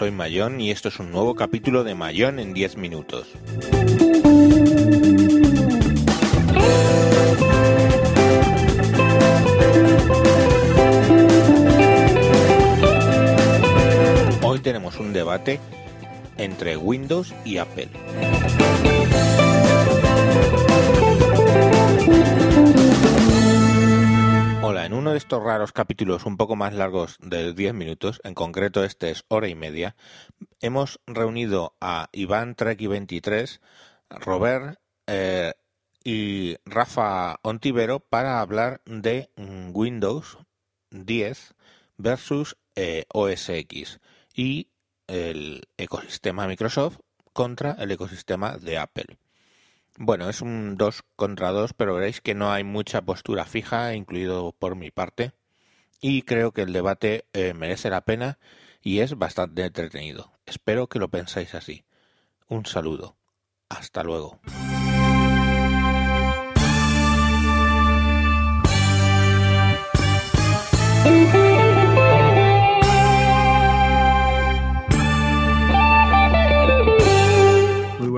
soy Mayón y esto es un nuevo capítulo de Mayón en 10 minutos. Hoy tenemos un debate entre Windows y Apple. Uno de estos raros capítulos un poco más largos de 10 minutos, en concreto este es hora y media, hemos reunido a Iván Treki23, Robert eh, y Rafa Ontivero para hablar de Windows 10 versus eh, OS X y el ecosistema Microsoft contra el ecosistema de Apple. Bueno, es un 2 contra 2, pero veréis que no hay mucha postura fija, incluido por mi parte, y creo que el debate eh, merece la pena y es bastante entretenido. Espero que lo pensáis así. Un saludo. Hasta luego.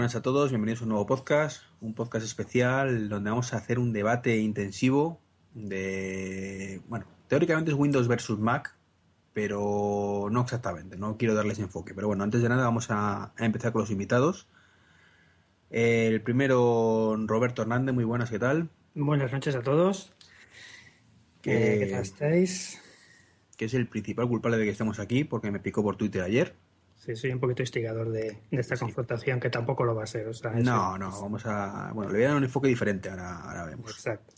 Buenas a todos, bienvenidos a un nuevo podcast, un podcast especial donde vamos a hacer un debate intensivo de, bueno, teóricamente es Windows versus Mac, pero no exactamente, no quiero darles enfoque. Pero bueno, antes de nada vamos a, a empezar con los invitados. El primero, Roberto Hernández, muy buenas, ¿qué tal? Buenas noches a todos. Que- Eh, ¿Qué tal estáis? Que es el principal culpable de que estemos aquí, porque me picó por Twitter ayer. Sí, soy un poquito instigador de, de esta confrontación, que tampoco lo va a ser. O sea, No, eso- no, vamos a... Bueno, le voy a dar un enfoque diferente, ahora, ahora vemos. Exacto.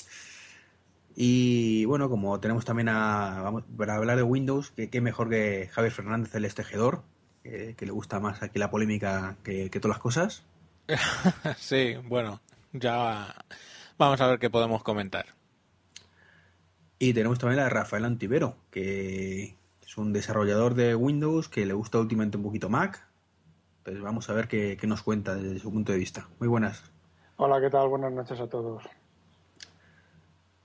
Y bueno, como tenemos también a, vamos, para hablar de Windows, qué mejor que Javier Fernández, el estejedor, que, que le gusta más aquí la polémica que, que todas las cosas. Sí, bueno, ya vamos a ver qué podemos comentar. Y tenemos también a Rafael Antivero, que es un desarrollador de Windows que le gusta últimamente un poquito Mac. Pues vamos a ver qué, qué nos cuenta desde su punto de vista. Muy buenas. Hola, ¿qué tal? Buenas noches a todos.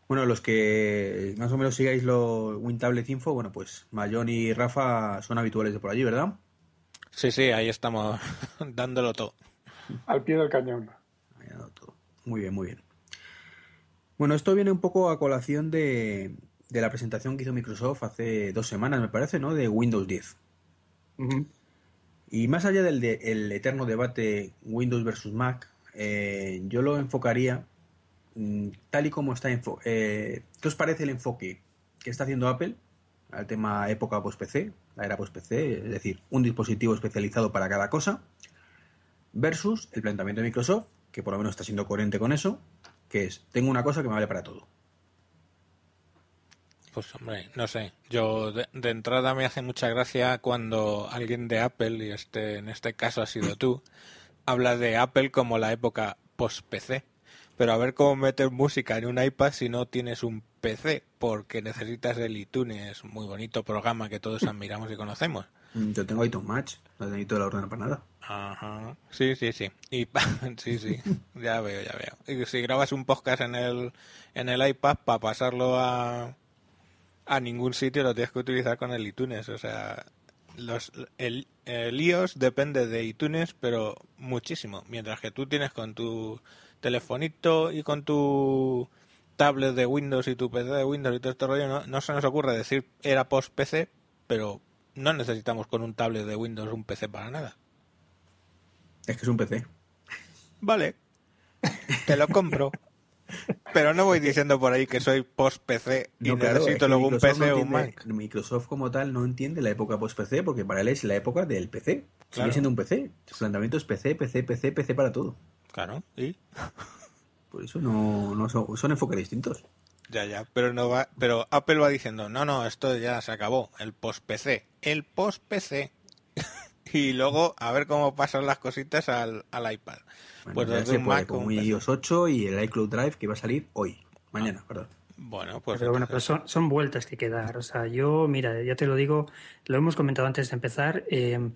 Bueno, los que más o menos sigáis lo WinTablet Info, bueno, pues Mayón y Rafa son habituales de por allí, ¿verdad? Sí, sí, ahí estamos dándolo todo. Al pie del cañón. Ahí ha dado todo. Muy bien, muy bien. Bueno, esto viene un poco a colación de, de la presentación que hizo Microsoft hace dos semanas, me parece, ¿no? De Windows 10. Ujú. Y más allá del de- el eterno debate Windows versus Mac, eh, yo lo enfocaría mm, tal y como está enfo eh, ¿Qué os parece el enfoque que está haciendo Apple al tema época post-PC, la era post-PC, es decir, un dispositivo especializado para cada cosa, versus el planteamiento de Microsoft, que por lo menos está siendo coherente con eso, que es, tengo una cosa que me vale para todo. Pues hombre, no sé. Yo de, de entrada me hace mucha gracia cuando alguien de Apple, y este en este caso ha sido tú, habla de Apple como la época post-PC. Pero a ver cómo meter música en un iPad si no tienes un PC, porque necesitas el iTunes, muy bonito programa que todos admiramos y conocemos. Mm, Yo tengo iTunes Match, no necesito la ordenar para nada. Ajá. Sí, sí, sí. Y sí, sí. Ya veo, ya veo. Y si grabas un podcast en el en el iPad para pasarlo a a ningún sitio lo tienes que utilizar con el iTunes, o sea, los el, el iOS depende de iTunes, pero muchísimo, mientras que tú tienes con tu telefonito y con tu tablet de Windows y tu PC de Windows y todo este rollo, no, no se nos ocurre decir era post PC, pero no necesitamos con un tablet de Windows un PC para nada. Es que es un PC. Vale, te lo compro. Pero no voy diciendo por ahí que soy post PC y No, necesito luego un Microsoft PC no o un Mac. Microsoft como tal no entiende la época post-PC porque para él es la época del PC. Claro. Sigue siendo un PC. Su planteamiento es PC, PC, PC, PC para todo. Claro, y Por eso no, no son, son enfoques distintos. ya, ya, pero no va, pero Apple va diciendo, no, no, esto ya se acabó, el post PC, el post PC. y luego a ver cómo pasan las cositas al, al iPad. Bueno, pues se un puede con un un PC. iOS 8 y el iCloud Drive que va a salir hoy. Mañana, perdón. Bueno, pues pero bueno, pero son, son vueltas que hay que dar. O sea, yo, mira, ya te lo digo, lo hemos comentado antes de empezar. eh,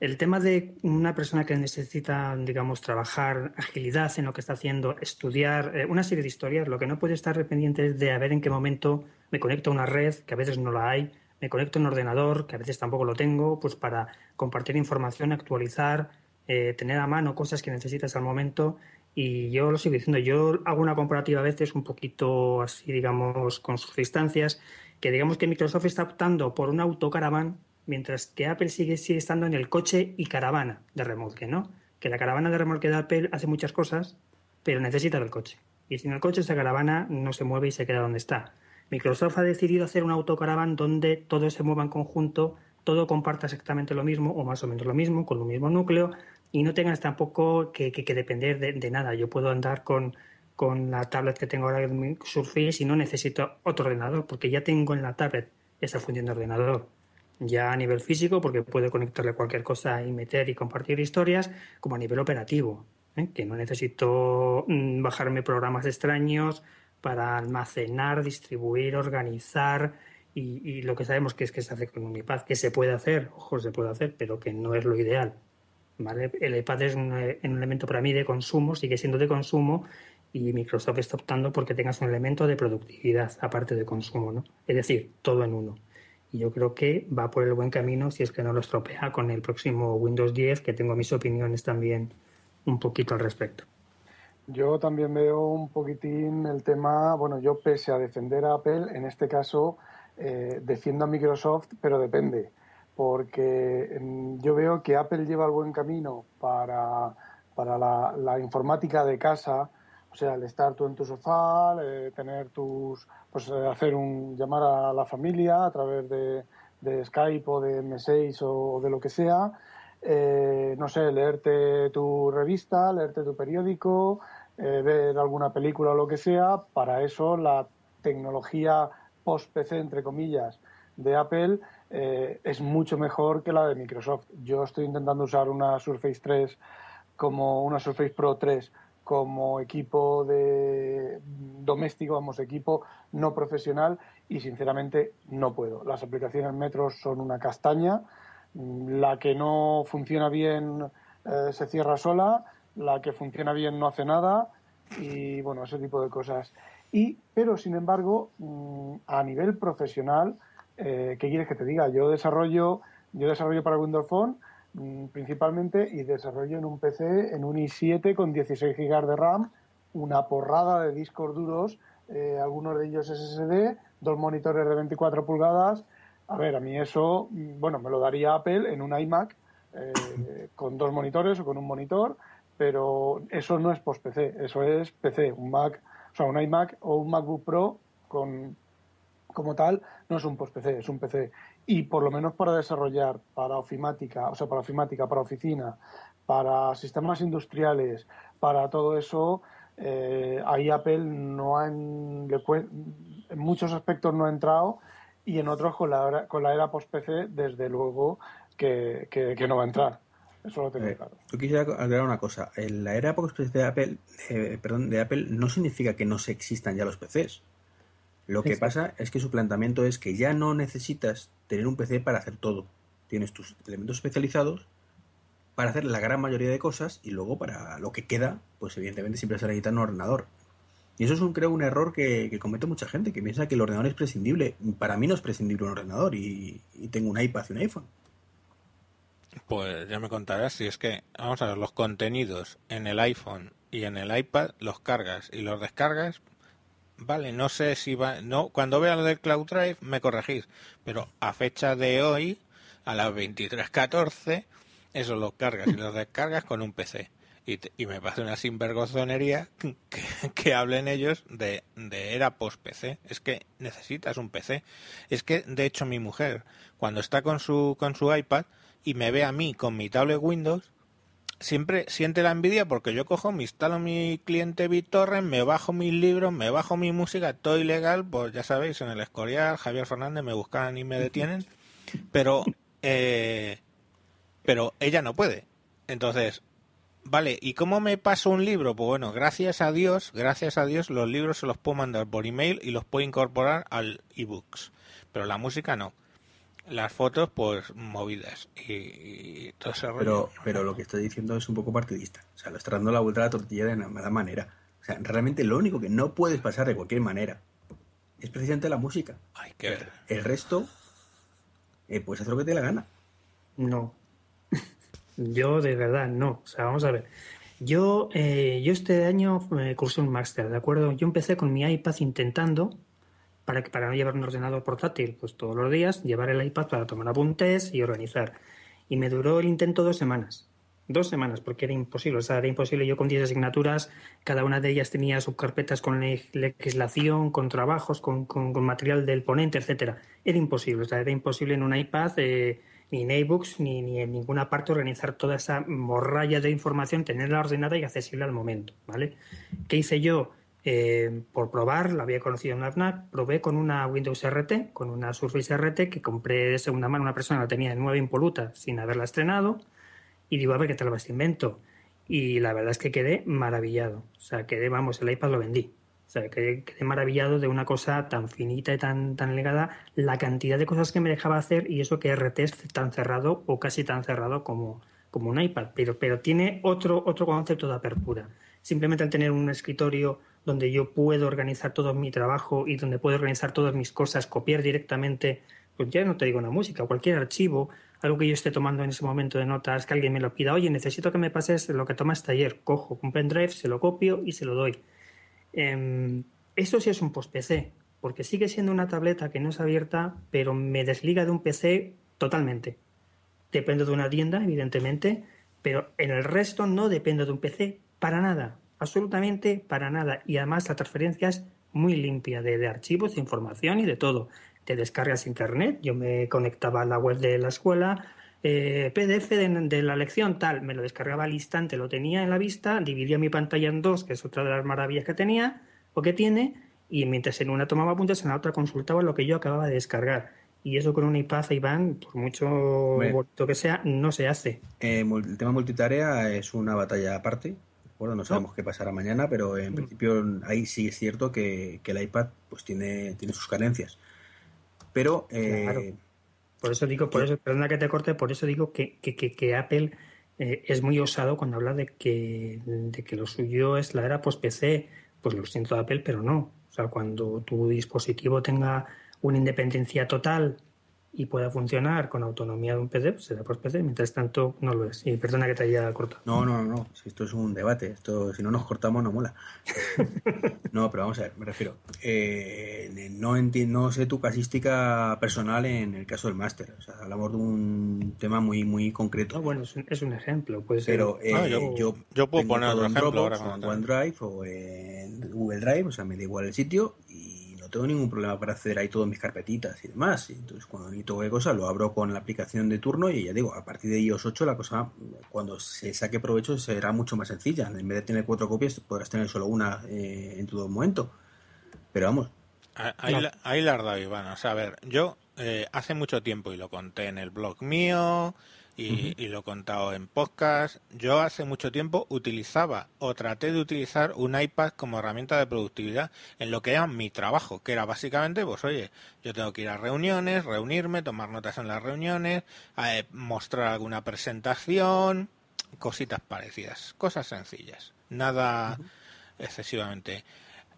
el tema de una persona que necesita, digamos, trabajar agilidad en lo que está haciendo, estudiar eh, una serie de historias, lo que no puede estar pendiente es de a ver en qué momento me conecto a una red, que a veces no la hay, me conecto en un ordenador, que a veces tampoco lo tengo, pues para compartir información, actualizar, eh, tener a mano cosas que necesitas al momento. Y yo lo sigo diciendo, yo hago una comparativa a veces un poquito así, digamos, con sus distancias, que digamos que Microsoft está optando por un autocaraván, mientras que Apple sigue, sigue estando en el coche y caravana de remolque, ¿no? Que la caravana de remolque de Apple hace muchas cosas, pero necesita del coche. Y sin el coche esa caravana no se mueve y se queda donde está. Microsoft ha decidido hacer un autocaraván donde todo se mueva en conjunto, todo comparta exactamente lo mismo o más o menos lo mismo, con el mismo núcleo y no tengas tampoco que, depender de, nada. Yo puedo andar con, con la tablet que tengo ahora en Surface y no necesito otro ordenador porque ya tengo en la tablet esa función de ordenador. Ya a nivel físico, porque puedo conectarle cualquier cosa y meter y compartir historias, como a nivel operativo. ¿eh? que no necesito mm, bajarme programas extraños para almacenar, distribuir, organizar y, lo que sabemos que es que se hace con un iPad, que se puede hacer, ojo, se puede hacer, pero que no es lo ideal. ¿vale? El iPad es un, eh, elemento para mí de consumo, sigue siendo de consumo y Microsoft está optando porque tengas un elemento de productividad aparte de consumo, ¿no? Es decir, todo en uno. Y yo creo que va por el buen camino si es que no lo estropea con el próximo Windows 10, que tengo mis opiniones también un poquito al respecto. Yo también veo un poquitín el tema, bueno, yo pese a defender a Apple, en este caso eh, defiendo a Microsoft, pero depende, porque mm, yo veo que Apple lleva el buen camino para, para la, informática de casa, o sea, el estar tú en tu sofá, eh, tener tus, pues eh, hacer un, llamar a la familia a través de, de Skype o de M6 o de lo que sea, eh, no sé, leerte tu revista, leerte tu periódico, ver alguna película o lo que sea. Para eso la tecnología post-PC, entre comillas, de Apple eh, es mucho mejor que la de Microsoft. Yo estoy intentando usar una Surface 3 como una Surface Pro 3 como equipo de doméstico, vamos, equipo no profesional y sinceramente no puedo. Las aplicaciones metros son una castaña la que no funciona bien eh, se cierra sola, la que funciona bien no hace nada y bueno, ese tipo de cosas. Y, pero sin embargo, mm, a nivel profesional, eh, ¿qué quieres que te diga? Yo desarrollo, yo desarrollo para Windows Phone mm, principalmente y desarrollo en un PC, en un i7 con 16 GB de RAM, una porrada de discos duros, eh, algunos de ellos SSD, dos monitores de 24 pulgadas, a ver, a mí eso, bueno, me lo daría Apple en un iMac eh, con dos monitores o con un monitor, pero eso no es post-PC, eso es PC, un Mac, o sea, un iMac o un MacBook Pro con, como tal, no es un post-PC, es un PC. Y por lo menos para desarrollar para ofimática, o sea, para ofimática, para oficina, para sistemas industriales, para todo eso, eh, ahí Apple no ha, en muchos aspectos no ha entrado y en otros con la, con la era post-PC, desde luego que, no va a entrar. Eso lo tengo eh, claro. Yo quisiera aclarar una cosa. En la era post-PC de Apple, eh, perdón, de Apple no significa que no se existan ya los PCs. Lo que pasa es que su planteamiento es que ya no necesitas tener un PC para hacer todo. Tienes tus elementos especializados para hacer la gran mayoría de cosas y luego para lo que queda, pues evidentemente siempre se necesita un ordenador. Y eso es, un, creo, un error que, comete mucha gente, que piensa que el ordenador es prescindible. Para mí no es prescindible un ordenador y, tengo un iPad y un iPhone. Pues ya me contarás si es que, vamos a ver, los contenidos en el iPhone y en el iPad los cargas y los descargas. Vale, no sé si va. No, cuando vea lo del Cloud Drive me corregís, pero a fecha de hoy, a las 23.14, eso los cargas y los descargas con un PC. Y, me parece una sinvergonzonería que, que hablen ellos de, de era post-PC. Es que necesitas un PC. Es que, de hecho, mi mujer, cuando está con su, con su iPad y me ve a mí con mi tablet Windows, siempre siente la envidia porque yo cojo, me instalo mi cliente BitTorrent, me bajo mis libros, me bajo mi música, todo ilegal, pues ya sabéis, en el Escorial, Javier Fernández me buscan y me detienen, pero, eh, pero ella no puede. Entonces, Vale, ¿y cómo me paso un libro? Pues bueno, gracias a Dios, gracias a Dios, los libros se los puedo mandar por email y los puedo incorporar al ebooks. Pero la música no. Las fotos, pues movidas. Y, todo ese Pero, pero lo que estoy diciendo es un poco partidista. O sea, lo está dando la vuelta a la tortilla de mala manera. O sea, realmente lo único que no puedes pasar de cualquier manera es precisamente la música. Hay que ver. El resto eh, puedes hacer lo que te dé la gana. No. yo de verdad no. O sea, vamos a ver. Yo, eh, yo este año eh, cursé un máster, ¿de acuerdo? Yo empecé con mi iPad intentando, para, que, para no llevar un ordenador portátil, pues todos los días, llevar el iPad para tomar apuntes y organizar. Y me duró el intento dos semanas. Dos semanas, porque era imposible. O sea, era imposible. Yo con 10 asignaturas, cada una de ellas tenía subcarpetas con legislación, con trabajos, con, con, material del ponente, etcétera. Era imposible. O sea, era imposible en un iPad. Eh, ni en iBooks ni, ni en ninguna parte organizar toda esa morralla de información, tenerla ordenada y accesible al momento, ¿vale? ¿Qué hice yo? Eh, por probar, la había conocido en una FNAC, probé con una Windows RT, con una Surface RT que compré de segunda mano, una persona la tenía de nueva impoluta sin haberla estrenado, y digo, a ver qué tal va este invento. Y la verdad es que quedé maravillado. O sea, quedé, vamos, el iPad lo vendí. O sea, quedé, maravillado de una cosa tan finita y tan, tan legada, la cantidad de cosas que me dejaba hacer y eso que RT es tan cerrado o casi tan cerrado como, como un iPad. Pero, pero tiene otro, otro concepto de apertura. Simplemente al tener un escritorio donde yo puedo organizar todo mi trabajo y donde puedo organizar todas mis cosas, copiar directamente, pues ya no te digo una música, cualquier archivo, algo que yo esté tomando en ese momento de notas, que alguien me lo pida, oye, necesito que me pases lo que tomas ayer, cojo un pendrive, se lo copio y se lo doy. Eh, eso sí es un post-PC, porque sigue siendo una tableta que no es abierta, pero me desliga de un PC totalmente. Dependo de una tienda, evidentemente, pero en el resto no dependo de un PC para nada, absolutamente para nada. Y además la transferencia es muy limpia de, archivos, de información y de todo. Te descargas internet, yo me conectaba a la web de la escuela, eh, PDF de, la lección tal, me lo descargaba al instante, lo tenía en la vista, dividía mi pantalla en dos, que es otra de las maravillas que tenía o que tiene, y mientras en una tomaba apuntes, en la otra consultaba lo que yo acababa de descargar. Y eso con un iPad, Iván, por mucho bonito que sea, no se hace. Eh, el tema multitarea es una batalla aparte. Bueno, no sabemos qué pasará mañana, pero en mm. principio ahí sí es cierto que, el iPad pues tiene, tiene sus carencias. Pero eh, por eso digo, por eso, perdona que te corte, por eso digo que, que, que, Apple eh, es muy osado cuando habla de que, de que lo suyo es la era post-PC. Pues lo siento Apple, pero no. O sea, cuando tu dispositivo tenga una independencia total y pueda funcionar con autonomía de un PC, pues será por PC, mientras tanto no lo es. Y perdona que te haya cortado. No, no, no, si esto es un debate, esto si no nos cortamos no mola. no, pero vamos a ver, me refiero. Eh, no, no sé tu casística personal en el caso del máster, o sea, hablamos de un tema muy muy concreto. bueno, es un, ejemplo, pues Pero eh, ah, yo, yo, puedo poner otro ejemplo en OneDrive o en Google Drive, o sea, me da igual el sitio y tengo ningún problema para acceder ahí todas mis carpetitas y demás. entonces, cuando necesito cualquier cosa, lo abro con la aplicación de turno y ya digo, a partir de iOS 8 la cosa, cuando se saque provecho, será mucho más sencilla. En vez de tener cuatro copias, podrás tener solo una eh, en todo momento. Pero vamos. Ahí, ahí la verdad, Iván. O sea, a ver, yo eh, hace mucho tiempo, y lo conté en el blog mío, y, lo he contado en podcast. Yo hace mucho tiempo utilizaba o traté de utilizar un iPad como herramienta de productividad en lo que era mi trabajo, que era básicamente, pues oye, yo tengo que ir a reuniones, reunirme, tomar notas en las reuniones, eh, mostrar alguna presentación, cositas parecidas, cosas sencillas, nada excesivamente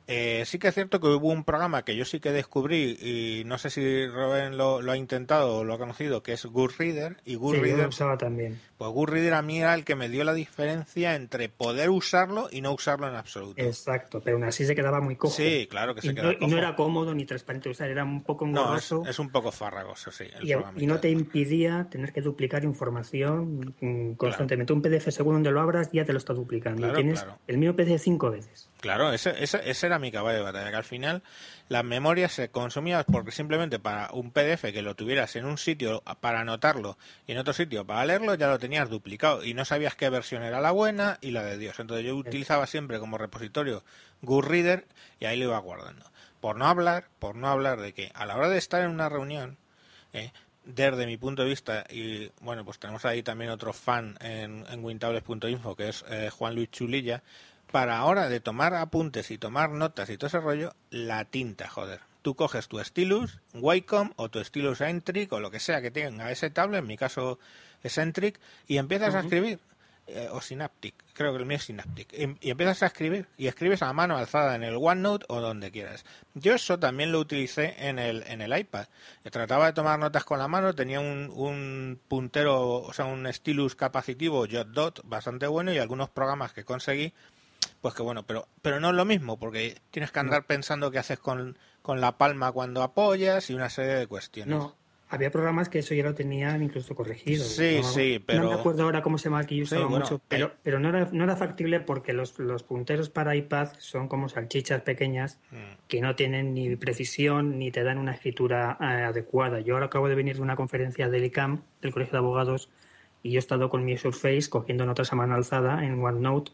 eh, sí que es cierto que hubo un programa que yo sí que descubrí y no sé si Robin lo, ha intentado o lo ha conocido, que es Goodreader. Y Goodreader, lo usaba también. Pues Goodreader a mí era el que me dio la diferencia entre poder usarlo y no usarlo en absoluto. Exacto, pero aún así se quedaba muy cojo. Sí, claro que se y quedaba no, Y no era cómodo ni transparente usar, era un poco engorroso. No, es, un poco farragoso, sí. y, no te impidía tener que duplicar información mm, constantemente. Un PDF, según donde lo abras, ya te lo está duplicando. y tienes el mismo PDF cinco veces. Claro, ese, ese, era mi caballo de batalla, que al final las memorias se consumían porque simplemente para un PDF que lo tuvieras en un sitio para anotarlo y en otro sitio para leerlo ya lo tenías duplicado y no sabías qué versión era la buena y la de Dios. Entonces yo utilizaba siempre como repositorio Goodreader y ahí lo iba guardando. Por no hablar, por no hablar de que a la hora de estar en una reunión, eh, desde mi punto de vista, y bueno, pues tenemos ahí también otro fan en, en wintables.info que es eh, Juan Luis Chulilla, para ahora de tomar apuntes y tomar notas y todo ese rollo, la tinta, joder. Tú coges tu stylus Wacom o tu stylus Entric o lo que sea que tenga ese tablet, en mi caso Eccentric, y empiezas a escribir. eh, o Synaptic, creo que el mío es Synaptic, y, empiezas a escribir y escribes a mano alzada en el OneNote o donde quieras. Yo eso también lo utilicé en el, en el iPad. trataba de tomar notas con la mano, tenía un, un puntero, o sea, un stylus capacitivo Jot bastante bueno y algunos programas que conseguí, pues que bueno, pero, pero no es lo mismo porque tienes que andar pensando qué haces con, con la palma cuando apoyas y una serie de cuestiones había programas que eso ya lo tenían incluso corregido. Sí, sí, pero... No me acuerdo ahora cómo se llama aquí, usaba mucho, pero, eh, pero no, era, no era factible porque los, los punteros para iPad son como salchichas pequeñas mm. que no tienen ni precisión ni te dan una escritura eh, adecuada. Yo ahora acabo de venir de una conferencia del ICAM, del Colegio de Abogados, y yo he estado con mi Surface cogiendo notas a mano alzada en OneNote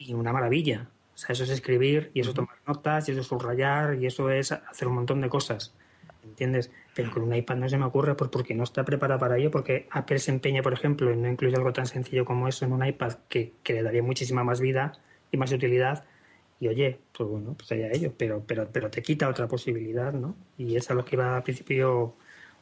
y una maravilla. O sea, eso es escribir y eso es tomar notas y eso es subrayar y eso es hacer un montón de cosas. ¿Entiendes? Pero con un iPad no se me ocurre porque no está preparada para ello, porque Apple se empeña, por ejemplo, en no incluir algo tan sencillo como eso en un iPad que, le daría muchísima más vida y más utilidad. Y oye, pues bueno, pues allá ello, pero, pero, pero te quita otra posibilidad, ¿no? Y es a lo que iba al principio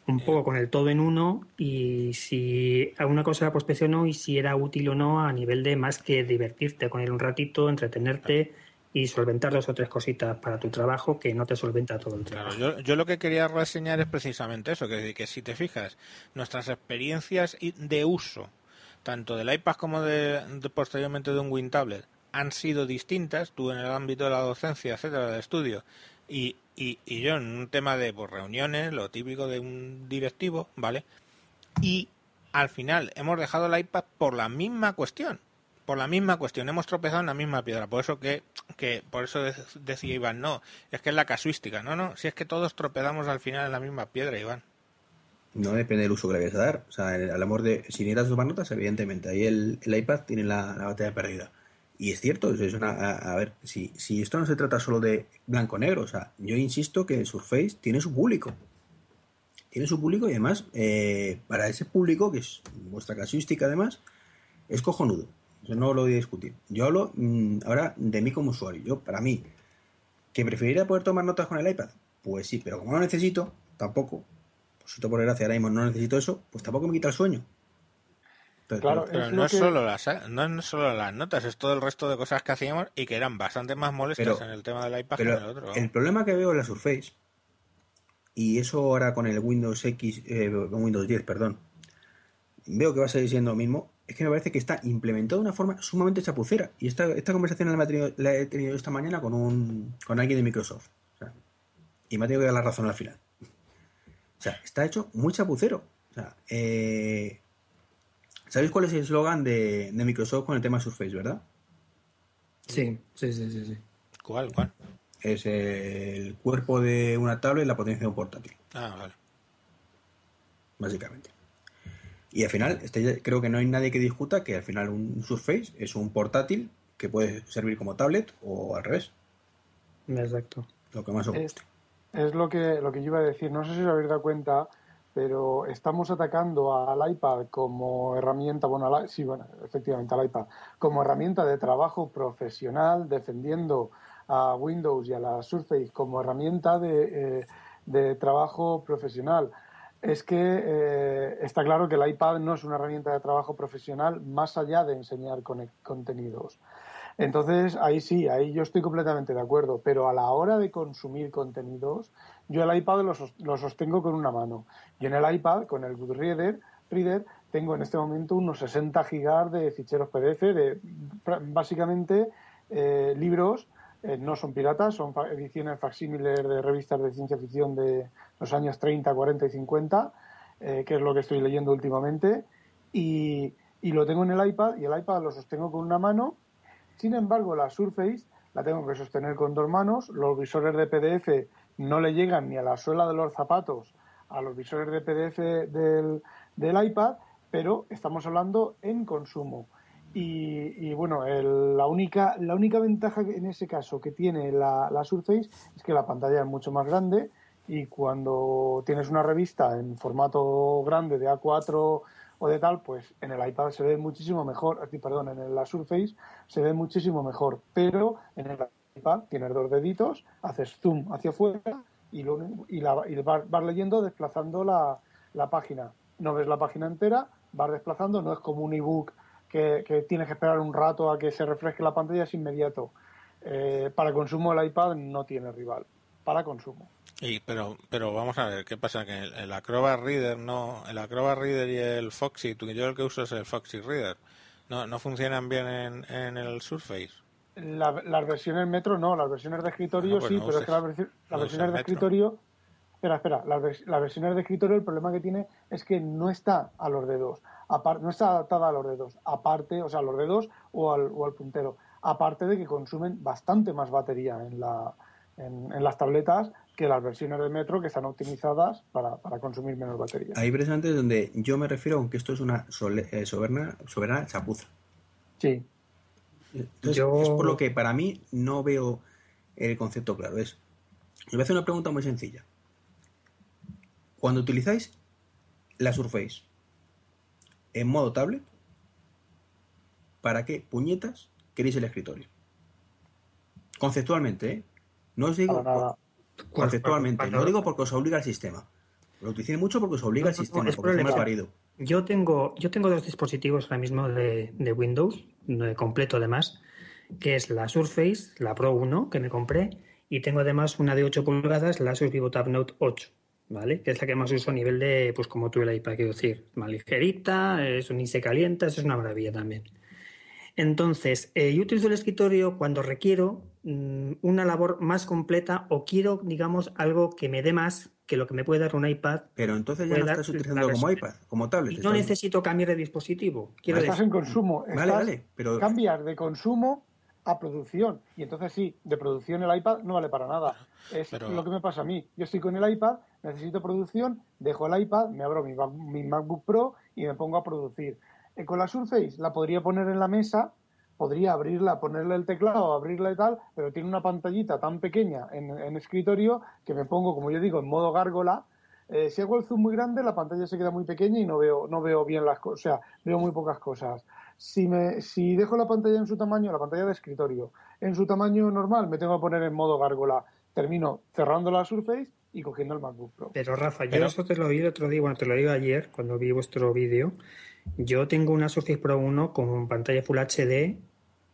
un poco con el todo en uno y si alguna cosa era prospección o no y si era útil o no a nivel de más que divertirte con él un ratito, entretenerte y solventar dos o tres cositas para tu trabajo que no te solventa todo el trabajo. Claro, yo, lo que quería reseñar es precisamente eso, que, que si te fijas, nuestras experiencias de uso, tanto del iPad como de, posteriormente de un WinTablet, han sido distintas, tú en el ámbito de la docencia, etcétera, de estudio, y, y, y yo en un tema de pues, reuniones, lo típico de un directivo, ¿vale? Y al final hemos dejado el iPad por la misma cuestión por la misma cuestión, hemos tropezado en la misma piedra, por eso que, que por eso decía Iván, no, es que es la casuística, no, no, si es que todos tropezamos al final en la misma piedra, Iván. No depende del uso que le vayas a dar, o sea, al amor de, si necesitas dos notas, evidentemente, ahí el, iPad tiene la, batalla perdida. Y es cierto, es una, a, ver, si, si esto no se trata solo de blanco-negro, o sea, yo insisto que Surface tiene su público. Tiene su público y además, eh, para ese público, que es vuestra casuística además, es cojonudo no lo voy a discutir. Yo hablo mm, ahora de mí como usuario. Yo, para mí, ¿que preferiría poder tomar notas con el iPad? Pues sí, pero como no necesito, tampoco, pues por gracia ahora mismo no necesito eso, pues tampoco me quita el sueño. Claro, pero no, es solo las, no es solo las notas, es todo el resto de cosas que hacíamos y que eran bastante más molestas en el tema del iPad que en el otro. El problema que veo en la Surface, y eso ahora con el Windows X, eh, Windows 10, perdón, veo que va a seguir siendo lo mismo, es que me parece que está implementado de una forma sumamente chapucera. Y esta, esta conversación la he, tenido, la he tenido esta mañana con, un, con alguien de Microsoft. y me ha tenido que dar la razón al final. O sea, está hecho muy chapucero. O sea, eh, ¿Sabéis cuál es el eslogan de, de, Microsoft con el tema Surface, verdad? Sí, sí, sí, sí. sí. ¿Cuál, cuál? Es el cuerpo de una tablet y la potencia de un portátil. Ah, vale. Básicamente. Y al final, este, creo que no hay nadie que discuta que al final un Surface es un portátil que puede servir como tablet o al revés. Exacto. Lo que más os Es, es, lo, que, lo que yo iba a decir. No sé si os habéis dado cuenta, pero estamos atacando al iPad como herramienta, bueno, sí, bueno, efectivamente al iPad, como herramienta de trabajo profesional, defendiendo a Windows y a la Surface como herramienta de, eh, de trabajo profesional es que eh, está claro que el iPad no es una herramienta de trabajo profesional más allá de enseñar contenidos. Entonces, ahí sí, ahí yo estoy completamente de acuerdo, pero a la hora de consumir contenidos, yo el iPad lo, sostengo con una mano. Y en el iPad, con el Goodreader, Reader, tengo en este momento unos 60 gigas de ficheros PDF de básicamente eh, libros eh, no son piratas, son ediciones facsímiles de revistas de ciencia ficción de los años 30, 40 y 50, eh, que es lo que estoy leyendo últimamente, y, lo tengo en el iPad y el iPad lo sostengo con una mano. Sin embargo, la Surface la tengo que sostener con dos manos, los visores de PDF no le llegan ni a la suela de los zapatos a los visores de PDF del, iPad, pero estamos hablando en consumo. Y, bueno, la, única, la única ventaja en ese caso que tiene la, Surface es que la pantalla es mucho más grande y cuando tienes una revista en formato grande de A4 o de tal, pues en el iPad se ve muchísimo mejor, perdón, en la Surface se ve muchísimo mejor, pero en el tienes dos deditos, haces zoom hacia afuera y, y, la, vas, leyendo desplazando la, la página. No ves la página entera, vas desplazando, no es como un ebook que, que tienes que esperar un rato a que se refresque la pantalla, es inmediato. Eh, para consumo el iPad no tiene rival. Para consumo. Y, pero, pero vamos a ver, ¿qué pasa? Que el, el Acrobat Reader no, el Acrobat Reader y el Foxy, tú, yo el que uso es el Foxy Reader, no, no funcionan bien en, en el Surface. La- las versiones Metro no, las versiones de escritorio Bueno, pues sí, no pero es que las, versi- las no versiones de Metro. escritorio. Espera, espera, las, vers- las versiones de escritorio el problema que tiene es que no está a los dedos, no está adaptada a los dedos, aparte, o sea, a los dedos o al, o al puntero, aparte de que consumen bastante más batería en, la, en, en las tabletas que las versiones de Metro que están optimizadas para, para consumir menos batería. Ahí precisamente es donde yo me refiero con que esto es una sole- eh, soberana, soberana chapuza. Sí, Entonces, Yo- es por lo que para mí no veo el concepto claro. Es, os voy a hacer una pregunta muy sencilla. Cuando utilizáis la Surface en modo tablet, ¿para qué puñetas queréis el escritorio? Conceptualmente, ¿eh? No os digo para nada. conceptualmente, no digo porque os obliga el sistema. Lo utilicéis mucho porque os obliga el No, no, no, sistema, es porque problema. parido. Yo tengo, yo tengo dos dispositivos ahora mismo de, de Windows, completo además, que es la Surface, la Pro 1 que me compré, y tengo además una de 8 pulgadas, la Asus VivoTab Note 8, ¿vale? Que es la que más uso a nivel de, pues como tú el iPad, quiero decir, más ligerita, eso ni se calienta, es una maravilla también. Entonces, eh, yo utilizo el escritorio cuando requiero mm, una labor más completa o quiero, digamos, algo que me dé más que lo que me puede dar un iPad Pero entonces ya dar estás utilizando como iPad, como tablet. y no estás- necesito cambiar de dispositivo. Quiero estás decir, en consumo, Vale, estás- vale, pero cambias de consumo a producción. Y entonces sí, de producción el iPad no vale para nada. Es Pero- lo que me pasa a mí. Yo estoy con el iPad, necesito producción, dejo el iPad, me abro mi, mi MacBook Pro y me pongo a producir. Eh, con la Surface la podría poner en la mesa, podría abrirla, ponerle el teclado, abrirla y tal, pero tiene una pantallita tan pequeña en, en escritorio que me pongo, como yo digo, en modo gárgola. Eh, si hago el zoom muy grande, la pantalla se queda muy pequeña y no veo, no veo bien las cosas, o sea, veo muy pocas cosas. Si, me, si dejo la pantalla en su tamaño, la pantalla de escritorio, en su tamaño normal, me tengo que poner en modo gárgola. Termino cerrando la Surface y cogiendo el MacBook Pro. Pero Rafa, yo Pero- eso te lo oí el otro día, bueno, te lo digo ayer cuando vi vuestro vídeo. Yo tengo una Surface Pro 1 con pantalla Full HD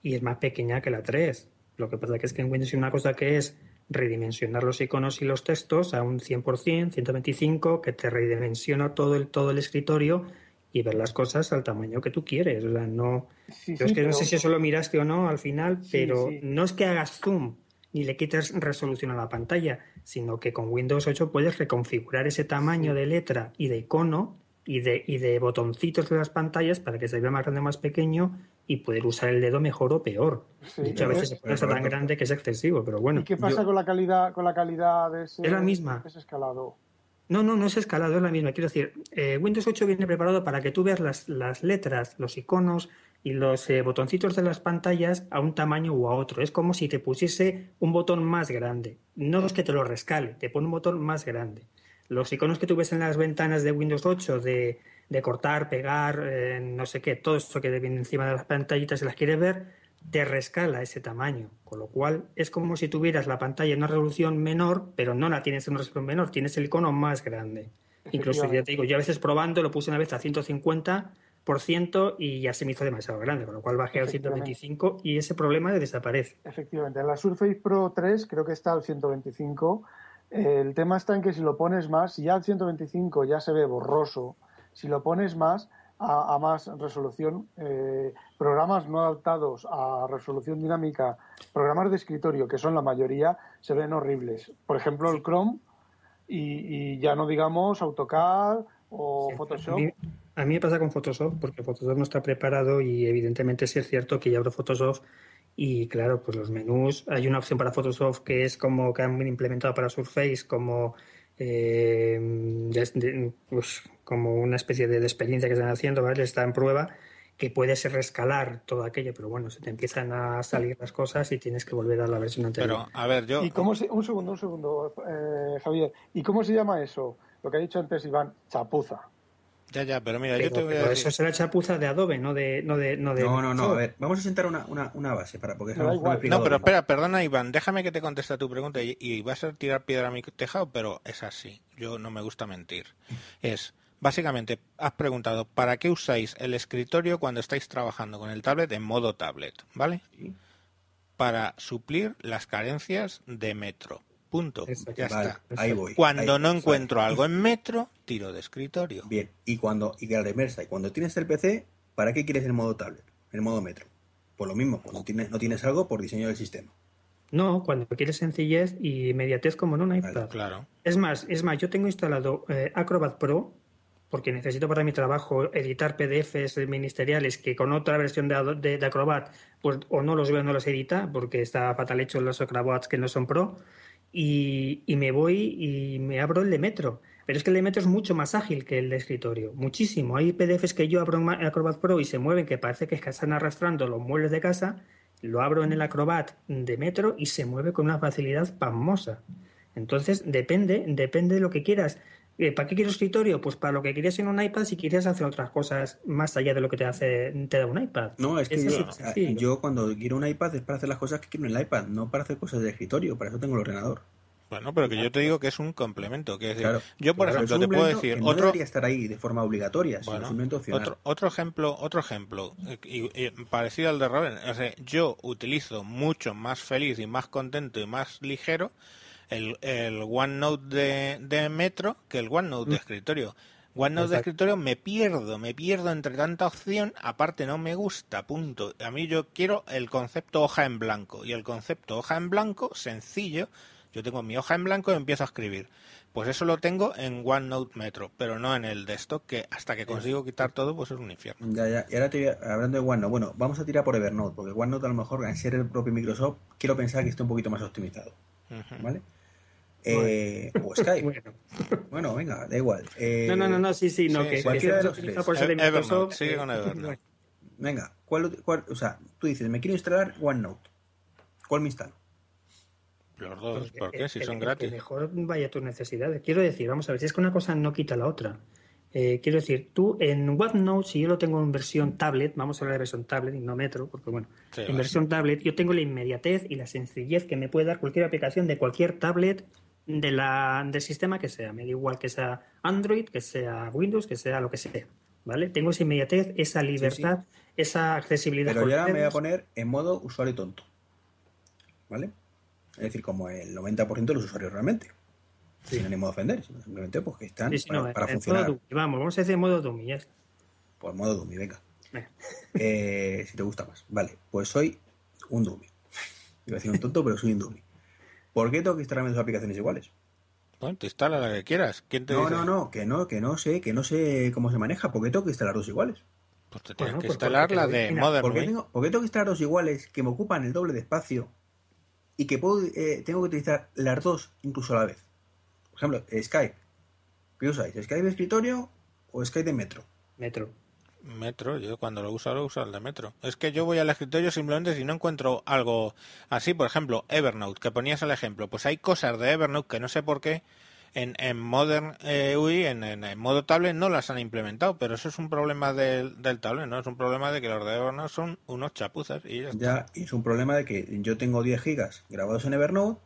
y es más pequeña que la 3. Lo que pasa es que en Windows hay una cosa que es redimensionar los iconos y los textos a un 100%, 125, que te redimensiona todo el, todo el escritorio y ver las cosas al tamaño que tú quieres. O sea, no, Sí, yo sí, es que no sé si eso lo miraste o no al final, pero sí. no es que hagas zoom ni le quites resolución a la pantalla, sino que con Windows 8 puedes reconfigurar ese tamaño de letra y de icono y de, y de botoncitos de las pantallas para que se vea más grande o más pequeño y poder usar el dedo mejor o peor. Sí, de hecho, a veces se puede ser tan grande que es excesivo, pero bueno. ¿Y qué pasa yo- con la calidad con la calidad de ese, Es la misma. ese escalado? No, no, no es escalado, es la misma. Quiero decir, eh, Windows 8 viene preparado para que tú veas las, las letras, los iconos y los eh, botoncitos de las pantallas a un tamaño u a otro. Es como si te pusiese un botón más grande. No es que te lo rescale, te pone un botón más grande. Los iconos que tú ves en las ventanas de Windows 8 de, de cortar, pegar, eh, no sé qué, todo eso que viene encima de las pantallitas, si las quieres ver, te rescala ese tamaño. Con lo cual es como si tuvieras la pantalla en una resolución menor, pero no la tienes en una resolución menor, tienes el icono más grande. Incluso ya te digo, yo a veces probando lo puse una vez a 150% y ya se me hizo demasiado grande, con lo cual bajé al Efectivamente. 125 y ese problema desaparece. Efectivamente, en la Surface Pro 3 creo que está al 125. Eh, El tema está en que si lo pones más, ya al 125 ya se ve borroso, si lo pones más a, a más resolución, eh, programas no adaptados a resolución dinámica, programas de escritorio, que son la mayoría, se ven horribles. Por ejemplo, el Chrome y, y ya no digamos AutoCAD o Photoshop. mí, a mí me pasa con Photoshop, porque Photoshop no está preparado y evidentemente sí es cierto que ya abro Photoshop y claro, pues los menús, hay una opción para Photoshop que es como que han implementado para Surface como eh, de- de- pues, como una especie de, de experiencia que están haciendo, ¿vale? Está en prueba que puedes rescalar todo aquello, pero bueno, se te empiezan a salir las cosas y tienes que volver a la versión anterior. Pero, a ver, yo... ¿Y cómo se, un segundo, un segundo, eh, Javier. ¿Y cómo se llama eso? Lo que ha dicho antes Iván, chapuza. Ya, ya, pero mira, Pero, yo te voy a decir... eso será chapuza de Adobe, no de... No, de, no, de No, no, no. A ver, vamos a sentar una, una, una base para porque no, no igual. pero espera, perdona Iván, déjame que te conteste tu pregunta y, y vas a tirar piedra a mi tejado, pero es así. Yo no me gusta mentir. Es, básicamente has preguntado ¿para qué usáis el escritorio cuando estáis trabajando con el tablet en modo tablet? ¿Vale? Para suplir las carencias de Metro. Punto. Ya está. Ahí voy. Cuando no encuentro algo en Metro, tiro de escritorio. Bien, y cuando y que la reversa, y cuando tienes el PC, ¿para qué quieres el modo tablet? El modo Metro. Por lo mismo, cuando tienes, no tienes algo por diseño del sistema. No, cuando quieres sencillez y inmediatez como en un iPad. Claro. Es más, es más, yo tengo instalado eh, Acrobat Pro porque necesito para mi trabajo editar PDFs ministeriales que con otra versión de, de, Acrobat pues o no los veo no los edita porque está fatal hecho los Acrobats que no son Pro y, y, me voy y me abro el de Metro. Pero es que el de Metro es mucho más ágil que el de escritorio, muchísimo. Hay PDFs que yo abro en Acrobat Pro y se mueven que parece que están arrastrando los muebles de casa lo abro en el Acrobat de Metro y se mueve con una facilidad pasmosa. Entonces, depende, depende de lo que quieras. Eh, ¿Para qué quiero escritorio? Pues para lo que quieres en un iPad si quieres hacer otras cosas más allá de lo que te hace te da un iPad. No, es que yo, cuando quiero un iPad es para hacer las cosas que quiero en el iPad, no para hacer cosas de escritorio, para eso tengo el ordenador. Bueno, pero que yo te digo que es un complemento. Que yo, por ejemplo, te puedo decir. No otro, debería estar ahí de forma obligatoria, otro, otro ejemplo, otro ejemplo y, parecido al de Robin. yo utilizo mucho más feliz y más contento y más ligero el, el OneNote de, de Metro que el OneNote de mm. escritorio. OneNote de escritorio me pierdo, me pierdo entre tanta opción, aparte no me gusta, punto. A mí yo quiero el concepto hoja en blanco y el concepto hoja en blanco sencillo yo tengo mi hoja en blanco y empiezo a escribir. Pues eso lo tengo en OneNote Metro, pero no en el desktop, que hasta que consigo quitar todo, pues es un infierno. Ya, ya. Y ahora te hablando de OneNote, bueno, vamos a tirar por Evernote, porque OneNote a lo mejor, al ser el propio Microsoft, quiero pensar que esté un poquito más optimizado. ¿Vale? Eh, o Skype. bueno. venga, da igual. Eh, no, no, no, sí, sí, no, que cualquiera de los tres. Por ser de Microsoft, sigue con Evernote. Venga, ¿cuál, cuál, o sea, tú dices, me quiero instalar OneNote. ¿Cuál me instalo? Los dos, ¿por qué? Si son gratis. mejor vaya tus necesidades. Quiero decir, vamos a ver, si es que una cosa no quita la otra. Eh, quiero decir, tú en OneNote, si yo lo tengo en versión tablet, vamos a hablar de versión tablet y no metro, porque bueno, en versión tablet yo tengo la inmediatez y la sencillez que me puede dar cualquier aplicación de cualquier tablet de la, del sistema que sea. Me da igual que sea Android, que sea Windows, que sea lo que sea. ¿Vale? Tengo esa inmediatez, esa libertad, esa accesibilidad. Pero ya me voy a poner en modo usuario tonto. ¿Vale? Es decir, como el 90% de los usuarios realmente. Sin ánimo de ofender, simplemente porque pues, están para, funcionar. Vamos, vamos a decir modo dummy, ya Pues modo dummy, venga. Eh. Eh, si te gusta más. Vale, pues soy un dummy. Iba a decir un tonto, pero soy un dummy. ¿Por qué tengo que instalarme dos aplicaciones iguales? Bueno, te instala la que quieras. ¿Quién te no, no, no, que no, que no sé, que no sé cómo se maneja. ¿Por qué tengo que instalar dos iguales? Pues te tienes que pues instalar la de Modern ¿por qué, tengo, ¿Por qué tengo que instalar dos iguales que me ocupan el doble de espacio y que puedo, eh, tengo que utilizar las dos incluso a la vez. Por ejemplo, Skype. ¿Qué usáis? ¿Skype de escritorio o Skype de metro? Metro. Metro, yo cuando lo uso lo uso el de Metro. Es que yo voy al escritorio simplemente si no encuentro algo así, por ejemplo, Evernote, que ponías el ejemplo. Pues hay cosas de Evernote que no sé por qué en, en Modern eh, UI, en, en, modo tablet, no las han implementado, pero eso es un problema del, del tablet, ¿no? Es un problema de que los de Evernote son unos chapuzas y ya, ya es un problema de que yo tengo 10 gigas grabados en Evernote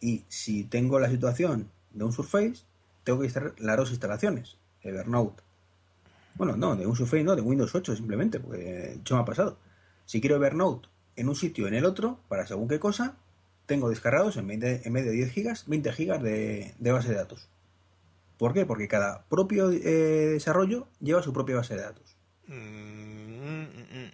y si tengo la situación de un Surface, tengo que instalar las dos instalaciones, Evernote. Bueno, no, de un Surface no, de Windows 8 simplemente, porque yo me ha pasado. Si quiero Evernote en un sitio en el otro, para según qué cosa, tengo descargados en, vez de 10 gigas, 20 gigas de, base de datos. ¿Por qué? Porque cada propio eh, desarrollo lleva su propia base de datos. Mm, mm, mm.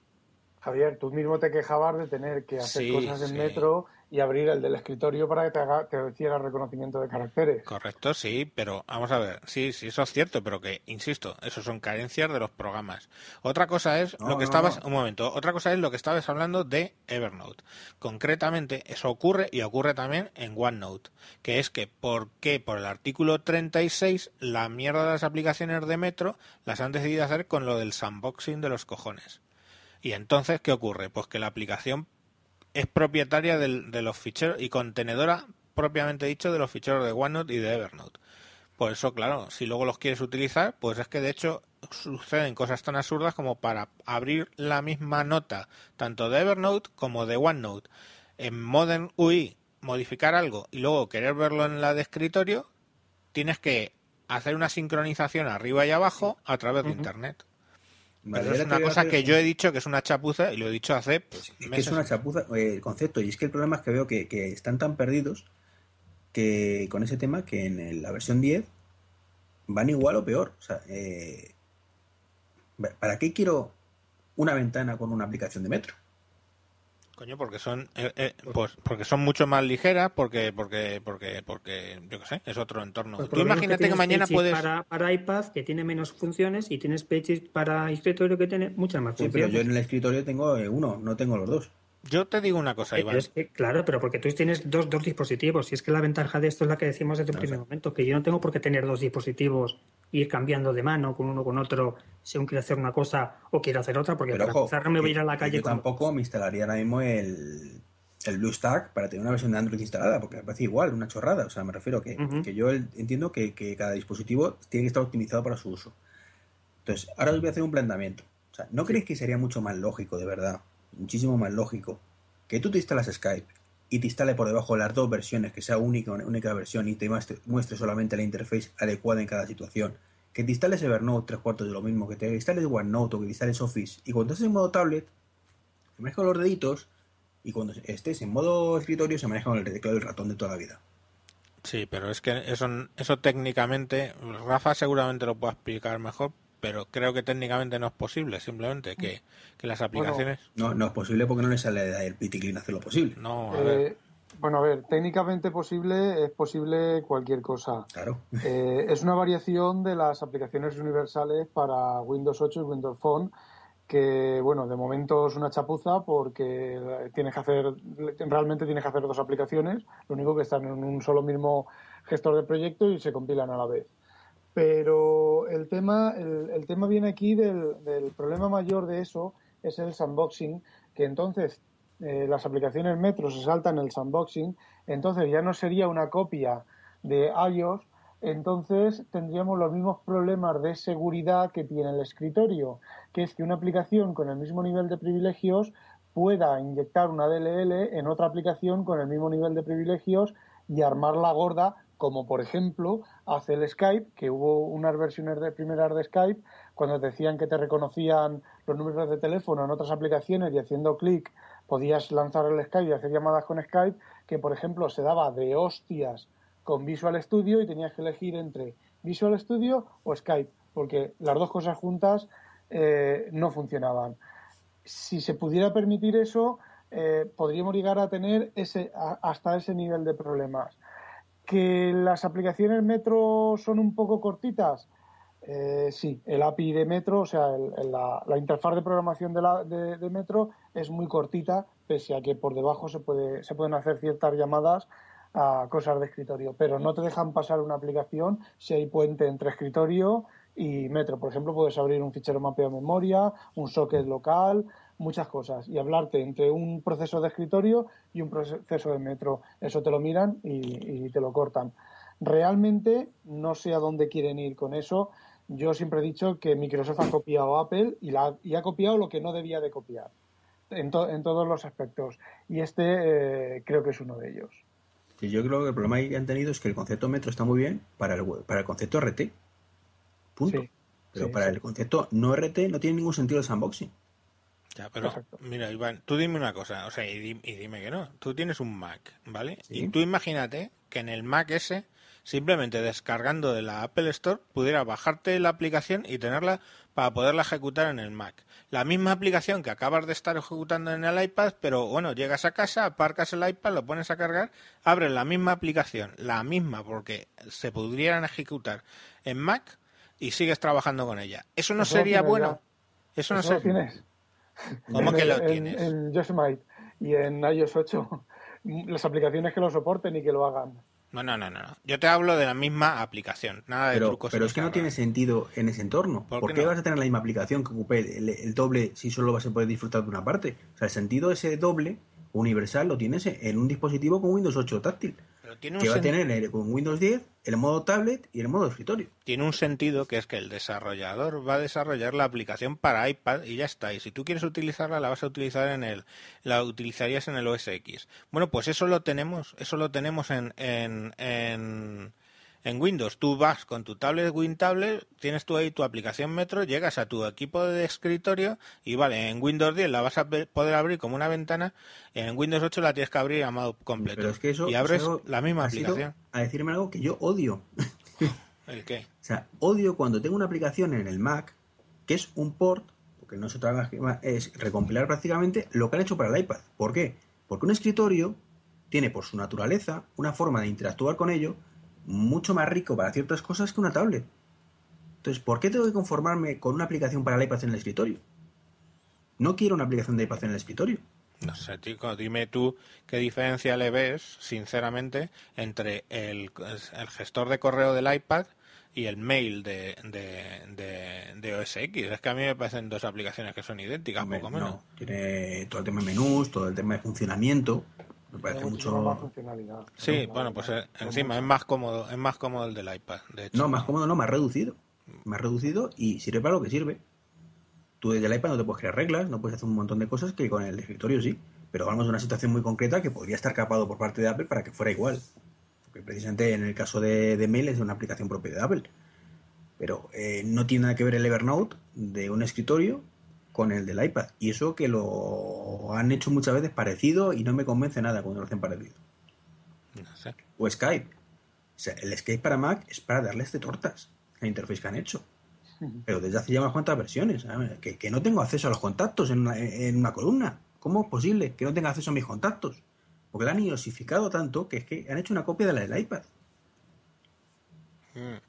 Javier, tú mismo te quejabas de tener que hacer cosas en Metro y abrir el del escritorio para que te, haga, te hiciera reconocimiento de caracteres. Correcto, sí, pero vamos a ver, sí, sí, eso es cierto, pero que, insisto, eso son carencias de los programas. Otra cosa es lo que estabas, un momento, otra cosa es lo que estabas hablando de Evernote. Concretamente, eso ocurre y ocurre también en OneNote, que es que, ¿por qué? Por el artículo 36, la mierda de las aplicaciones de Metro las han decidido hacer con lo del sandboxing de los cojones. Y entonces, ¿qué ocurre? Pues que la aplicación es propietaria de los ficheros y contenedora propiamente dicho de los ficheros de OneNote y de Evernote. Por eso, claro, si luego los quieres utilizar, pues es que de hecho suceden cosas tan absurdas como para abrir la misma nota tanto de Evernote como de OneNote en Modern UI, modificar algo y luego querer verlo en la de escritorio, tienes que hacer una sincronización arriba y abajo a través de Internet. Vale, Pero es una cosa que yo he dicho que es una chapuza y lo he dicho hace Pues es que es una chapuza eh, el concepto. Y es que el problema es que veo que, que están tan perdidos que con ese tema que en el- la versión 10 van igual o peor. O sea, eh, ¿para qué quiero una ventana con una aplicación de metro? Coño, porque son eh, eh, pues porque son mucho más ligeras, porque porque porque porque yo qué sé, es otro entorno. Pues Tú imagínate que, mañana puedes Para, para iPad que tiene menos funciones y tienes Pages para escritorio que tiene muchas más Sí, pero funciones. yo en el escritorio tengo eh, uno, no tengo los dos. Yo te digo una cosa, Eh, Iván. es que, claro, pero porque tú tienes dos, dos dispositivos. Y es que la ventaja de esto es la que decimos desde el No, primer o sea- momento, que yo no tengo por qué tener dos dispositivos e ir cambiando de mano con uno con otro según quiero hacer una cosa o quiero hacer otra, porque Pero para ojo, empezar no me voy a ir a la calle yo con- tampoco me instalaría ahora mismo el, el BlueStack para tener una versión de Android instalada, porque me parece igual, una chorrada. O sea, me refiero que, que yo el- entiendo que, que cada dispositivo tiene que estar optimizado para su uso. Entonces, ahora os voy a hacer un planteamiento. O sea, ¿no creéis que sería mucho más lógico, de verdad, muchísimo más lógico, que tú te instalas Skype y te instale por debajo las dos versiones, que sea única, una única versión y te muestre, solamente la interface adecuada en cada situación? Que te instales Evernote tres cuartos de lo mismo, que te instales OneNote o que te instales Office y cuando estés en modo tablet, se maneja con los deditos y cuando estés en modo escritorio se maneja con el teclado y el ratón de toda la vida. Sí, pero es que eso, eso técnicamente, Rafa seguramente lo puede explicar mejor, pero creo que técnicamente no es posible, simplemente que, que las aplicaciones... No, no es posible porque no le sale el piticlin hacer lo posible. No, a ver, Eh, bueno, a ver, técnicamente posible es posible cualquier cosa. Claro. Eh, es una variación de las aplicaciones universales para Windows 8 y Windows Phone que, bueno, de momento es una chapuza porque tienes que hacer, realmente tienes que hacer dos aplicaciones, lo único que están en un solo mismo gestor de proyecto y se compilan a la vez. Pero el tema, el, el tema viene aquí del, problema mayor de eso es el sandboxing, que entonces eh, las aplicaciones Metro se saltan el sandboxing, entonces ya no sería una copia de iOS, entonces tendríamos los mismos problemas de seguridad que tiene el escritorio, que es que una aplicación con el mismo nivel de privilegios pueda inyectar una DLL en otra aplicación con el mismo nivel de privilegios y armarla gorda, como por ejemplo hace el Skype, que hubo unas versiones de primeras de Skype cuando decían que te reconocían los números de teléfono en otras aplicaciones y haciendo clic podías lanzar el Skype y hacer llamadas con Skype, que por ejemplo se daba de hostias con Visual Studio y tenías que elegir entre Visual Studio o Skype, porque las dos cosas juntas eh, no funcionaban. Si se pudiera permitir eso, eh, podríamos llegar a tener ese, hasta ese nivel de problemas. Que las aplicaciones Metro son un poco cortitas, eh, sí, el API de Metro, o sea, el, la, la, interfaz de programación de, la, de, Metro es muy cortita, pese a que por debajo se, puede, se pueden hacer ciertas llamadas a cosas de escritorio, pero no te dejan pasar una aplicación si hay puente entre escritorio y Metro. Por ejemplo, puedes abrir un fichero mapeado de memoria, un socket local, muchas cosas, y hablarte entre un proceso de escritorio y un proceso de Metro. Eso te lo miran y, y te lo cortan. Realmente no sé a dónde quieren ir con eso. Yo siempre he dicho que Microsoft ha copiado a Apple y, la, y ha copiado lo que no debía de copiar en, to, en todos los aspectos. Y este eh, creo que es uno de ellos. Sí, yo creo que el problema que han tenido es que el concepto metro está muy bien para el, para el concepto RT. Punto. Sí, pero sí, para el concepto no RT no tiene ningún sentido el sandboxing. Ya, pero mira, Iván, tú dime una cosa, o sea, y, y dime que no. Tú tienes un Mac, ¿vale? Y tú imagínate que en el Mac ese simplemente descargando de la Apple Store pudiera bajarte la aplicación y tenerla para poderla ejecutar en el Mac. La misma aplicación que acabas de estar ejecutando en el iPad, pero bueno, llegas a casa, aparcas el iPad, lo pones a cargar, abres la misma aplicación, la misma, porque se pudieran ejecutar en Mac y sigues trabajando con ella. ¿Eso no Eso sería bueno? Ya. Eso no sería... ¿Cómo en, que lo en, tienes? En Yosemite y en iOS 8, las aplicaciones que lo soporten y que lo hagan. No, no, no, no. Yo te hablo de la misma aplicación, nada de pero, trucos. Pero es que no tiene sentido en ese entorno. ¿Por, ¿Por qué, no? vas a tener la misma aplicación que ocupe el, el, doble si solo vas a poder disfrutar de una parte? O sea, el sentido ese doble universal lo tienes en un dispositivo con Windows 8 táctil. Pero tiene un que va a tener con Windows 10 el modo tablet y el modo escritorio. Tiene un sentido que es que el desarrollador va a desarrollar la aplicación para iPad y ya está. Y si tú quieres utilizarla, la vas a utilizar en el, la utilizarías en el OS X. Bueno, pues eso lo tenemos, eso lo tenemos en, en, en, en Windows tú vas con tu tablet WinTablet, tienes tú ahí tu aplicación Metro, llegas a tu equipo de escritorio y vale, en Windows 10 la vas a poder abrir como una ventana, en Windows 8 la tienes que abrir a modo completo. Pero es que eso, y abres eso la misma aplicación. A decirme algo que yo odio. ¿El qué? O sea, odio cuando tengo una aplicación en el Mac que es un port, porque no es otra más que es recompilar prácticamente lo que han hecho para el iPad. ¿Por qué? Porque un escritorio tiene por su naturaleza una forma de interactuar con ello mucho más rico para ciertas cosas que una tablet. Entonces, ¿por qué tengo que conformarme con una aplicación para el iPad en el escritorio? No quiero una aplicación de iPad en el escritorio. No sé, chico, dime tú qué diferencia le ves, sinceramente, entre el, el gestor de correo del iPad y el mail de, de, de, OS X. Es que a mí me parecen dos aplicaciones que son idénticas, Hombre, poco menos. no, tiene todo el tema de menús, todo el tema de funcionamiento. Me parece mucho. muchísima más funcionalidad. Sí, No, bueno, no, pues eh, encima es más cómodo, es más cómodo el del iPad, de hecho. No, más cómodo, no, más reducido. Más reducido y sirve para lo que sirve. Tú desde el iPad no te puedes crear reglas, no puedes hacer un montón de cosas que con el escritorio sí. Pero hablamos de una situación muy concreta que podría estar capado por parte de Apple para que fuera igual. Porque precisamente en el caso de, de Mail es una aplicación propia de Apple. Pero eh, no tiene nada que ver el Evernote de un escritorio con el del iPad. Y eso que lo han hecho muchas veces parecido y no me convence nada cuando lo hacen parecido. No sé. O Skype. O sea, el Skype para Mac es para darles de tortas la interfaz que han hecho. Pero desde hace ya unas cuantas versiones. Que, que no tengo acceso a los contactos en una, en una columna. ¿Cómo es posible que no tenga acceso a mis contactos? Porque la han iosificado tanto que es que han hecho una copia de la del iPad. Mm.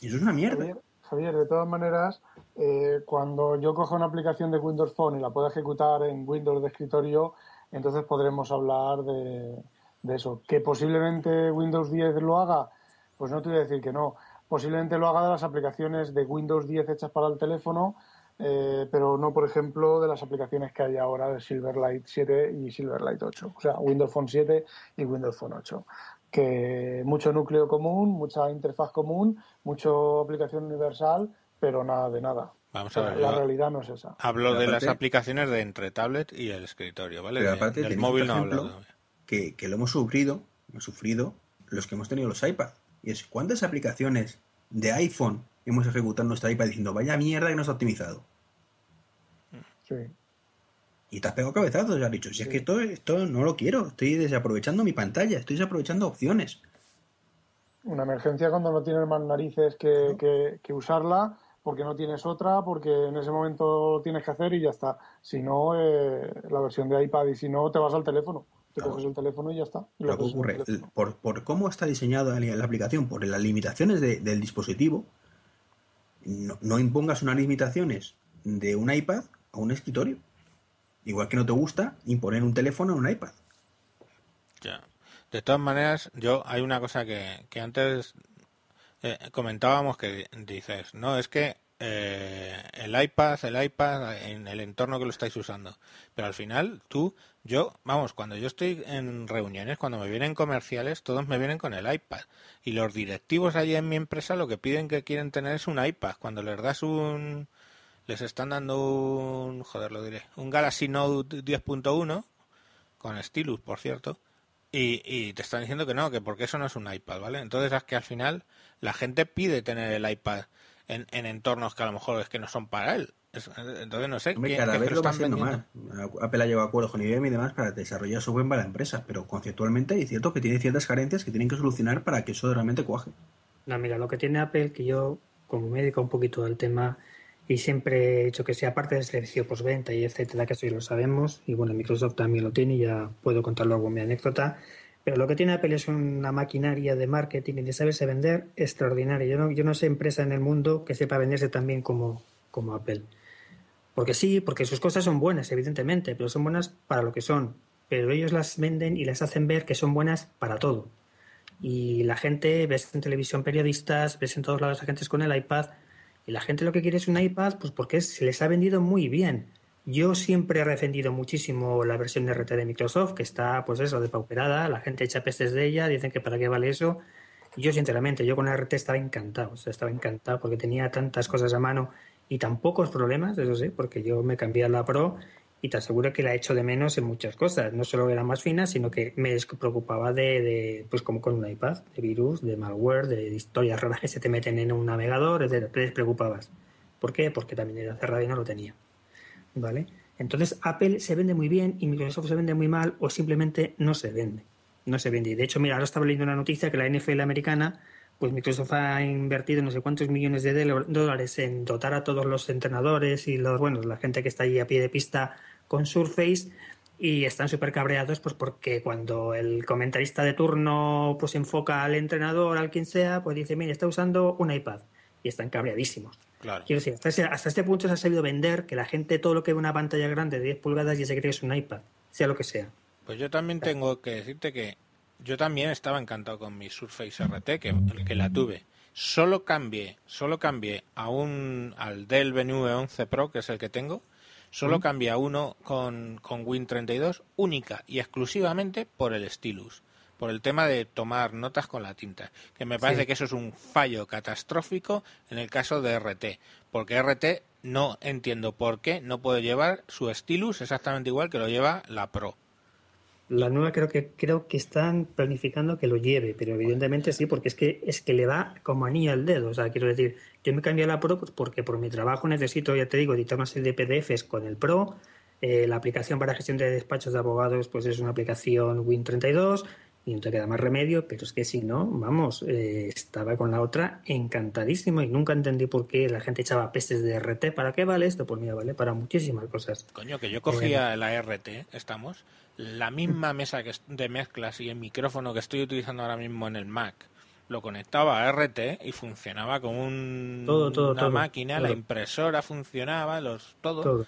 Y eso es una mierda. Javier, de todas maneras, eh, cuando yo coja una aplicación de Windows Phone y la pueda ejecutar en Windows de escritorio, entonces podremos hablar de, de eso. Que posiblemente Windows 10 lo haga, pues no te voy a decir que no. Posiblemente lo haga de las aplicaciones de Windows 10 hechas para el teléfono, eh, pero no, por ejemplo, de las aplicaciones que hay ahora de Silverlight 7 y Silverlight 8. O sea, Windows Phone 7 y Windows Phone 8 que mucho núcleo común, mucha interfaz común, mucho aplicación universal, pero nada de nada. Vamos a ver, la yo realidad no es esa. hablo de las aplicaciones de entre tablet y el escritorio, ¿vale? Pero De- aparte del móvil no hablo que, que lo hemos sufrido, hemos sufrido los que hemos tenido los iPad. Y es cuántas aplicaciones de iPhone hemos ejecutado en nuestra iPad diciendo vaya mierda que no está optimizado. Sí. Y te has pegado cabezazos has dicho, si es que esto, esto no lo quiero, estoy desaprovechando mi pantalla, estoy desaprovechando opciones. Una emergencia cuando no tienes más narices que, que- que usarla, porque no tienes otra, porque en ese momento lo tienes que hacer y ya está. Si no, eh, la versión de iPad, y si no, te vas al teléfono. Te Claro. coges el teléfono y ya está. y lo que ocurre, por, por cómo está diseñada la la aplicación, por las limitaciones de- del dispositivo, no, no impongas unas limitaciones de un iPad a un escritorio. Igual que no te gusta imponer un teléfono a un iPad. Ya. De todas maneras, yo hay una cosa que, que antes eh, comentábamos que dices, no, es que eh, el iPad, el iPad en el entorno que lo estáis usando. Pero al final, tú, yo, vamos, cuando yo estoy en reuniones, cuando me vienen comerciales, todos me vienen con el iPad. Y los directivos allí en mi empresa lo que piden que quieren tener es un iPad. Cuando les das un... Les están dando un... Joder, lo diré. Un Galaxy Note 10.1 con Stylus, por cierto, y, y te están diciendo que no, que porque eso no es un iPad, ¿vale? Entonces es que al final la gente pide tener el iPad en, en entornos que a lo mejor es que no son para él. Es- entonces no sé, Hombre, ¿quién- cada qué es vez que lo va están vendiendo? más. Apple ha llegado a acuerdos con IBM y demás para desarrollar software para la empresa, pero conceptualmente hay cierto que tiene ciertas carencias que tienen que solucionar para que eso realmente cuaje. No, mira, lo que tiene Apple, que yo, como me dedico un poquito al tema y siempre he dicho que sea parte del servicio postventa y etcétera, que eso ya lo sabemos, y bueno, Microsoft también lo tiene, ya puedo contar luego mi anécdota. Pero lo que tiene Apple es una maquinaria de marketing y de saberse vender extraordinaria. Yo no, yo no sé empresa en el mundo que sepa venderse tan bien como, como Apple. Porque sí, porque sus cosas son buenas, evidentemente, pero son buenas para lo que son. Pero ellos las venden y las hacen ver que son buenas para todo. Y la gente, ves en televisión periodistas, ves en todos lados a gente con el iPad, y la gente lo que quiere es un iPad, pues porque se les ha vendido muy bien. Yo siempre he defendido muchísimo la versión de RT de Microsoft, que está, pues eso, depauperada, la gente echa pestes de ella, dicen que para qué vale eso. Yo, sinceramente, yo con la RT estaba encantado, o sea, estaba encantado porque tenía tantas cosas a mano y tan pocos problemas, eso sí, porque yo me cambié a la Pro y te aseguro que la he hecho de menos en muchas cosas. No solo era más fina, sino que me preocupaba de, pues como con un iPad, de virus, de malware, de historias raras que se te meten en un navegador, etc. Te despreocupabas. ¿Por qué? Porque también era cerrado y no lo tenía. ¿Vale? Entonces Apple se vende muy bien y Microsoft se vende muy mal o simplemente no se vende. No se vende. Y de hecho, mira, ahora estaba leyendo una noticia que la NFL americana, pues Microsoft ha invertido no sé cuántos millones de dólares en dotar a todos los entrenadores y los, bueno, la gente que está allí a pie de pista con Surface y están súper cabreados pues porque cuando el comentarista de turno pues enfoca al entrenador, al quien sea, pues dice, mire, está usando un iPad y están cabreadísimos. Claro. Quiero decir, hasta, este punto se ha sabido vender que la gente todo lo que ve una pantalla grande de 10 pulgadas ya se cree que es un iPad, sea lo que sea. Pues yo también tengo que decirte que yo también estaba encantado con mi Surface RT, que, que la tuve. Solo cambié, solo cambié a un, al Dell Venue 11 Pro, que es el que tengo, solo cambié a uno con, con Win32 única y exclusivamente por el stylus por el tema de tomar notas con la tinta, que me parece que eso es un fallo catastrófico en el caso de RT, porque RT no entiendo por qué no puede llevar su stylus exactamente igual que lo lleva la Pro. La nueva creo que creo que están planificando que lo lleve, pero evidentemente sí, porque es que es que le va como anillo al dedo. O sea, quiero decir, yo me cambié a la Pro porque por mi trabajo necesito, ya te digo, editar una serie de PDFs con el Pro. Eh, la aplicación para gestión de despachos de abogados pues es una aplicación Win32 y no te queda más remedio, pero es que si no, vamos, eh, estaba con la otra encantadísimo y nunca entendí por qué la gente echaba pestes de RT. ¿Para qué vale esto? Pues mira, vale para muchísimas cosas. Coño, que yo cogía la RT, estamos, la misma mesa que de mezclas y el micrófono que estoy utilizando ahora mismo en el Mac. Lo conectaba a RT y funcionaba como un, todo, una máquina, la impresora funcionaba, los todo. Todo.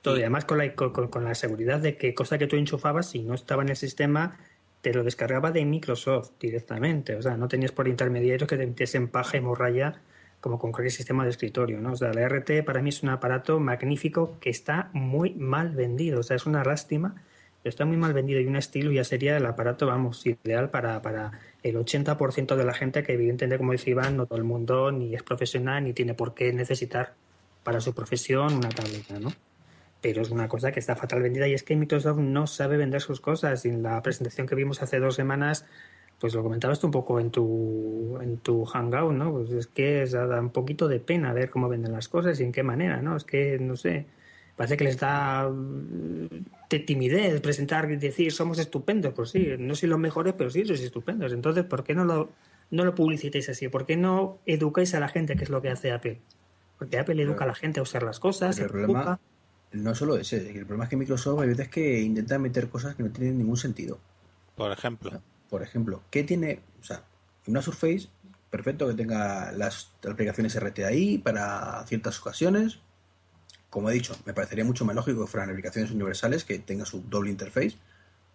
todo. Y, además con la, con, con la seguridad de que cosa que tú enchufabas, si no estaba en el sistema, te lo descargaba de Microsoft directamente. O sea, no tenías por intermediarios que te metiesen paja y morralla como con cualquier sistema de escritorio. ¿no? O sea, la RT para mí es un aparato magnífico que está muy mal vendido. O sea, es una lástima, está muy mal vendido y un estilo ya sería el aparato, vamos, ideal para, para el 80% de la gente que evidentemente, como decía Iván, no todo el mundo ni es profesional ni tiene por qué necesitar para su profesión una tableta, ¿no? pero es una cosa que está fatal vendida y es que Microsoft no sabe vender sus cosas. Y en la presentación que vimos hace dos semanas, pues lo comentabas tú un poco en tu, en tu hangout, ¿no? Pues es que da un poquito de pena ver cómo venden las cosas y en qué manera, ¿no? Es que, no sé, parece que les da de timidez presentar y decir somos estupendos. Pues sí, no soy los mejores, pero sí sois estupendos. Entonces, ¿por qué no lo, no lo publicitáis así? ¿Por qué no educáis a la gente, que es lo que hace Apple? Porque Apple educa a la gente a usar las cosas, el problema, no solo ese, el problema es que Microsoft hay veces que intenta meter cosas que no tienen ningún sentido. Por ejemplo. Por ejemplo, ¿qué tiene? O sea, una Surface, perfecto que tenga las aplicaciones RT ahí para ciertas ocasiones. Como he dicho, me parecería mucho más lógico que fueran aplicaciones universales que tenga su doble interface.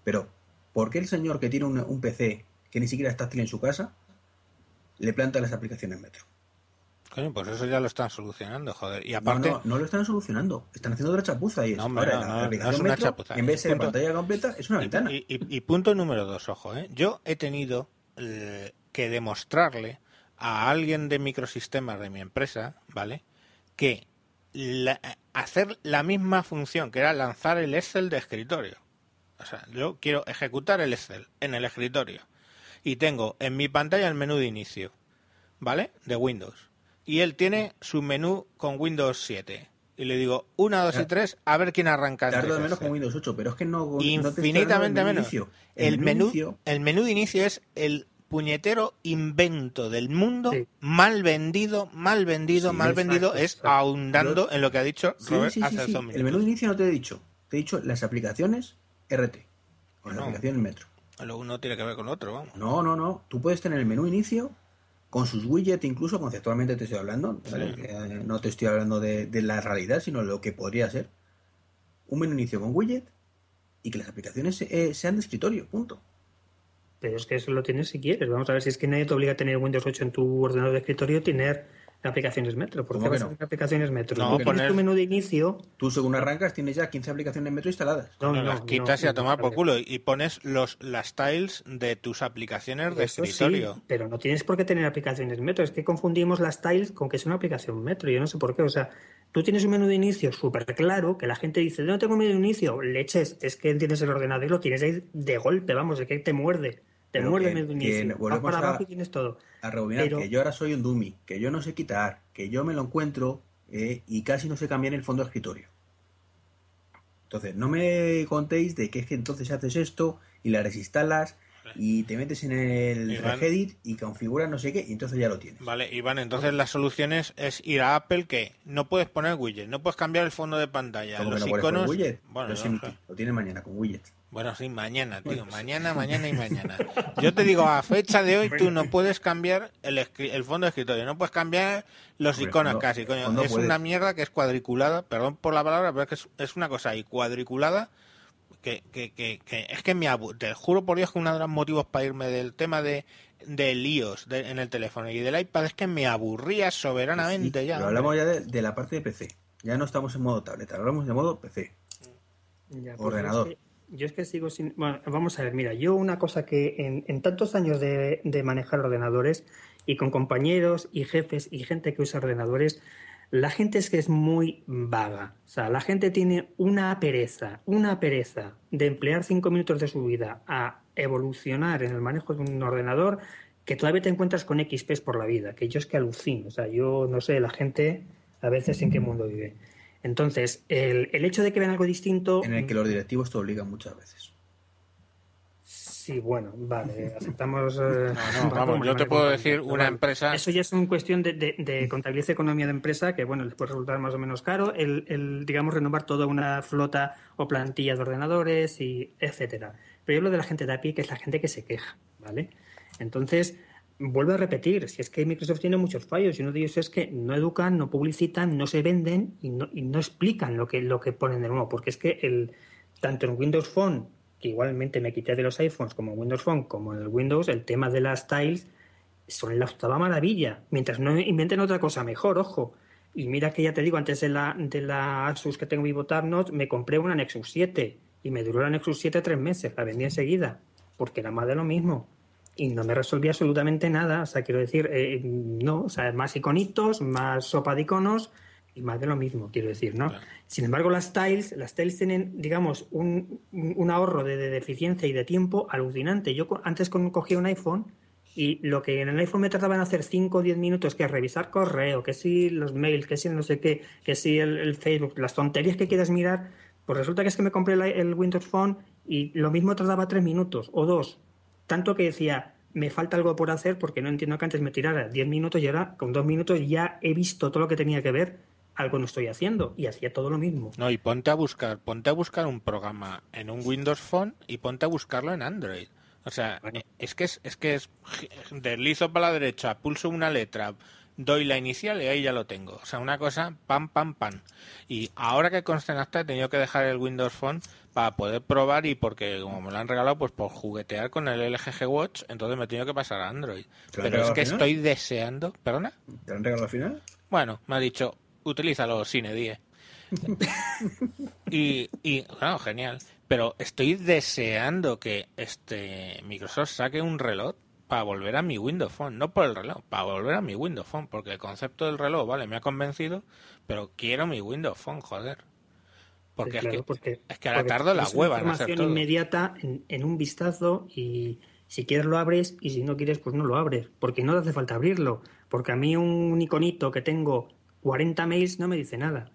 Pero, ¿por qué el señor que tiene un, un PC que ni siquiera es táctil en su casa le planta las aplicaciones Metro? Coño, pues eso ya lo están solucionando, joder. Y aparte... No, no, lo están solucionando. Están haciendo otra chapuza y no, hombre, no, no, no es una chapuza. En vez de ser pantalla completa, es una y, ventana. Y, y, y, punto número dos, ojo, ¿eh? Yo he tenido eh, que demostrarle a alguien de microsistemas de mi empresa, ¿vale? Que la, hacer la misma función, que era lanzar el Excel de escritorio. O sea, yo quiero ejecutar el Excel en el escritorio. Y tengo en mi pantalla el menú de inicio, ¿vale? De Windows y él tiene su menú con Windows 7. Y le digo, 1, 2 y 3, a ver quién arranca. Tardo menos con Windows 8, pero es que no. Infinitamente no menos. El, el, menú, inicio, el menú de inicio es el puñetero invento del mundo, Sí. mal vendido, mal vendido, Sí, mal exacto, vendido, es exacto. ahondando en lo que ha dicho Robert hace El menú de inicio no te he dicho. Te he dicho las aplicaciones RT. O la No. aplicación Metro. Lo uno tiene que ver con otro, vamos. No, no, no. Tú puedes tener el menú inicio con sus widgets, incluso conceptualmente te estoy hablando. ¿vale? Sí. Eh, no te estoy hablando de, de la realidad, sino lo que podría ser. Un menú inicio con widget y que las aplicaciones eh, sean de escritorio, punto. Pero es que eso lo tienes si quieres. Vamos a ver si es que nadie te obliga a tener Windows 8 en tu ordenador de escritorio tener aplicaciones Metro. ¿Por ¿Cómo qué vas a no? tener aplicaciones Metro? No, tienes poner- tu menú de inicio. Tú, según arrancas, tienes ya 15 aplicaciones Metro instaladas. No, No, no, las quitas no, y a tomar por culo y pones los las tiles de tus aplicaciones de Eso sí, escritorio. pero no tienes por qué tener aplicaciones Metro. Es que confundimos las tiles con que es una aplicación Metro. Yo no sé por qué. O sea, tú tienes un menú de inicio súper claro, que la gente dice, no tengo menú de inicio, leches, es que tienes el ordenador y lo tienes ahí de golpe, vamos, es que te muerde. Te muerde que- el menú de que inicio. Vas volvemos para a- abajo y tienes todo. A rebobinar, Pero- que yo ahora soy un dummy, que yo no sé quitar, que yo me lo encuentro eh, y casi no sé cambiar el fondo de escritorio. Entonces, no me contéis de que es que entonces haces esto y la desinstalas y te metes en el Iván. regedit y configuras no sé qué y entonces ya lo tienes. Vale, Iván, entonces las soluciones es ir a Apple que no puedes poner widget, no puedes cambiar el fondo de pantalla, ¿Cómo que los no puedes poner iconos. widget? Bueno, Lo no, lo tienes mañana con widgets. Bueno, sí, mañana, tío. Mañana, mañana y mañana. Yo te digo, a fecha de hoy tú no puedes cambiar el, escri- el fondo de escritorio, no puedes cambiar los Hombre, iconos casi, coño. es puedes. una mierda que es cuadriculada, perdón por la palabra, pero es que es, es una cosa ahí, cuadriculada, que, que, que, que es que me abu te juro por Dios que uno de los motivos para irme del tema de del iOS de- en el teléfono y del iPad es que me aburría soberanamente Sí, ya. pero hablamos ya de, de la parte de PC. Ya no estamos en modo tableta, hablamos de modo PC. Ya, pues Ordenador. Yo es, que, yo es que sigo sin. Bueno, vamos a ver, mira, yo una cosa que en, tantos años de, de manejar ordenadores y con compañeros y jefes y gente que usa ordenadores, la gente es que es muy vaga. O sea, la gente tiene una pereza, una pereza de emplear cinco minutos de su vida a evolucionar en el manejo de un ordenador que todavía te encuentras con XPs por la vida, que yo es que alucino. O sea, yo no sé, la gente a veces en qué mundo vive. Entonces, el, el hecho de que vean algo distinto. En el que los directivos te obligan muchas veces. Sí, bueno, vale, aceptamos. eh, No, no, vamos, yo te puedo decir una empresa Eso ya es una cuestión de, de, de contabilidad y economía de empresa que, bueno, les puede resultar más o menos caro el, el, digamos, renovar toda una flota o plantilla de ordenadores y etcétera. Pero yo hablo de la gente de a pie, que es la gente que se queja, ¿vale? Entonces, vuelvo a repetir, si es que Microsoft tiene muchos fallos y uno de ellos es que no educan, no publicitan, no se venden y no, y no explican lo que, lo que ponen de nuevo, porque es que el, tanto en Windows Phone, que igualmente me quité de los iPhones como en Windows Phone, como en el Windows, el tema de las tiles son la octava maravilla, mientras no inventen otra cosa mejor, ojo. Y mira que ya te digo, antes de la, de la Asus que tengo vivo Tab Note, me compré una Nexus 7 y me duró la Nexus 7 tres meses, la vendí enseguida, porque era más de lo mismo. Y no me resolvía absolutamente nada, o sea, quiero decir, eh, no, o sea, más iconitos, más sopa de iconos y más de lo mismo, quiero decir, ¿no? Claro. Sin embargo, las tiles, las tiles tienen, digamos, un, un ahorro de, de, eficiencia y de tiempo alucinante. Yo antes cogía un iPhone y lo que en el iPhone me tardaba en hacer 5 o 10 minutos, que es revisar correo, que si los mails, que si no sé qué, que si el, el Facebook, las tonterías que quieras mirar, pues resulta que es que me compré el, el Windows Phone y lo mismo tardaba 3 minutos o 2. Tanto que decía, me falta algo por hacer porque no entiendo que antes me tirara 10 minutos y ahora con 2 minutos ya he visto todo lo que tenía que ver, algo no estoy haciendo y hacía todo lo mismo. No, y ponte a buscar, ponte a buscar un programa en un Windows Phone y ponte a buscarlo en Android. O sea, Bueno. eh, es que es, es que es deslizo para la derecha, pulso una letra, doy la inicial y ahí ya lo tengo. O sea, una cosa pam pam pam. Y ahora que conste en acta he tenido que dejar el Windows Phone para poder probar y porque como me lo han regalado pues por juguetear con el LG Watch, entonces me he tenido que pasar a Android. ¿Te lo han Pero es que estoy deseando, ¿perdona? ¿Te lo han regalado al final? Bueno, me ha dicho, utilízalo Cine 10. y, y, claro, genial. Pero estoy deseando que este Microsoft saque un reloj para volver a mi Windows Phone. No por el reloj, para volver a mi Windows Phone. Porque el concepto del reloj, vale, me ha convencido, pero quiero mi Windows Phone, joder. Porque, es, claro, que, porque- es que a la porque tarde la hueva en hacer información todo. inmediata en, en un vistazo y si quieres lo abres y si no quieres pues no lo abres porque no te hace falta abrirlo porque a mí un iconito que tengo 40 mails no me dice nada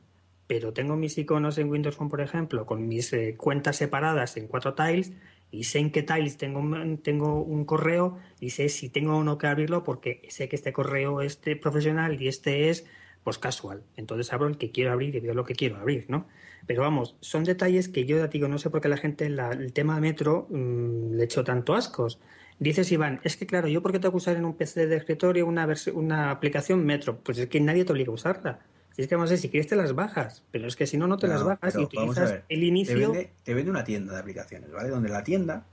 pero tengo mis iconos en Windows Phone por ejemplo con mis eh, cuentas separadas en cuatro tiles y sé en qué tiles tengo tengo un correo y sé si tengo o no que abrirlo porque sé que este correo es de profesional y este es pues casual entonces abro el que quiero abrir y veo lo que quiero abrir ¿no? Pero vamos, son detalles que yo digo, no sé por qué la gente, la- el tema de Metro, mmm, le echo tanto ascos. Dices, Iván, es que claro, yo porque tengo que usar en un PC de escritorio una, una aplicación Metro, pues es que nadie te obliga a usarla. Si es que vamos a ver, si quieres te las bajas, pero es que si no, no te las bajas y utilizas el Te inicio. vende, te vende una tienda de aplicaciones, ¿vale? Donde la tienda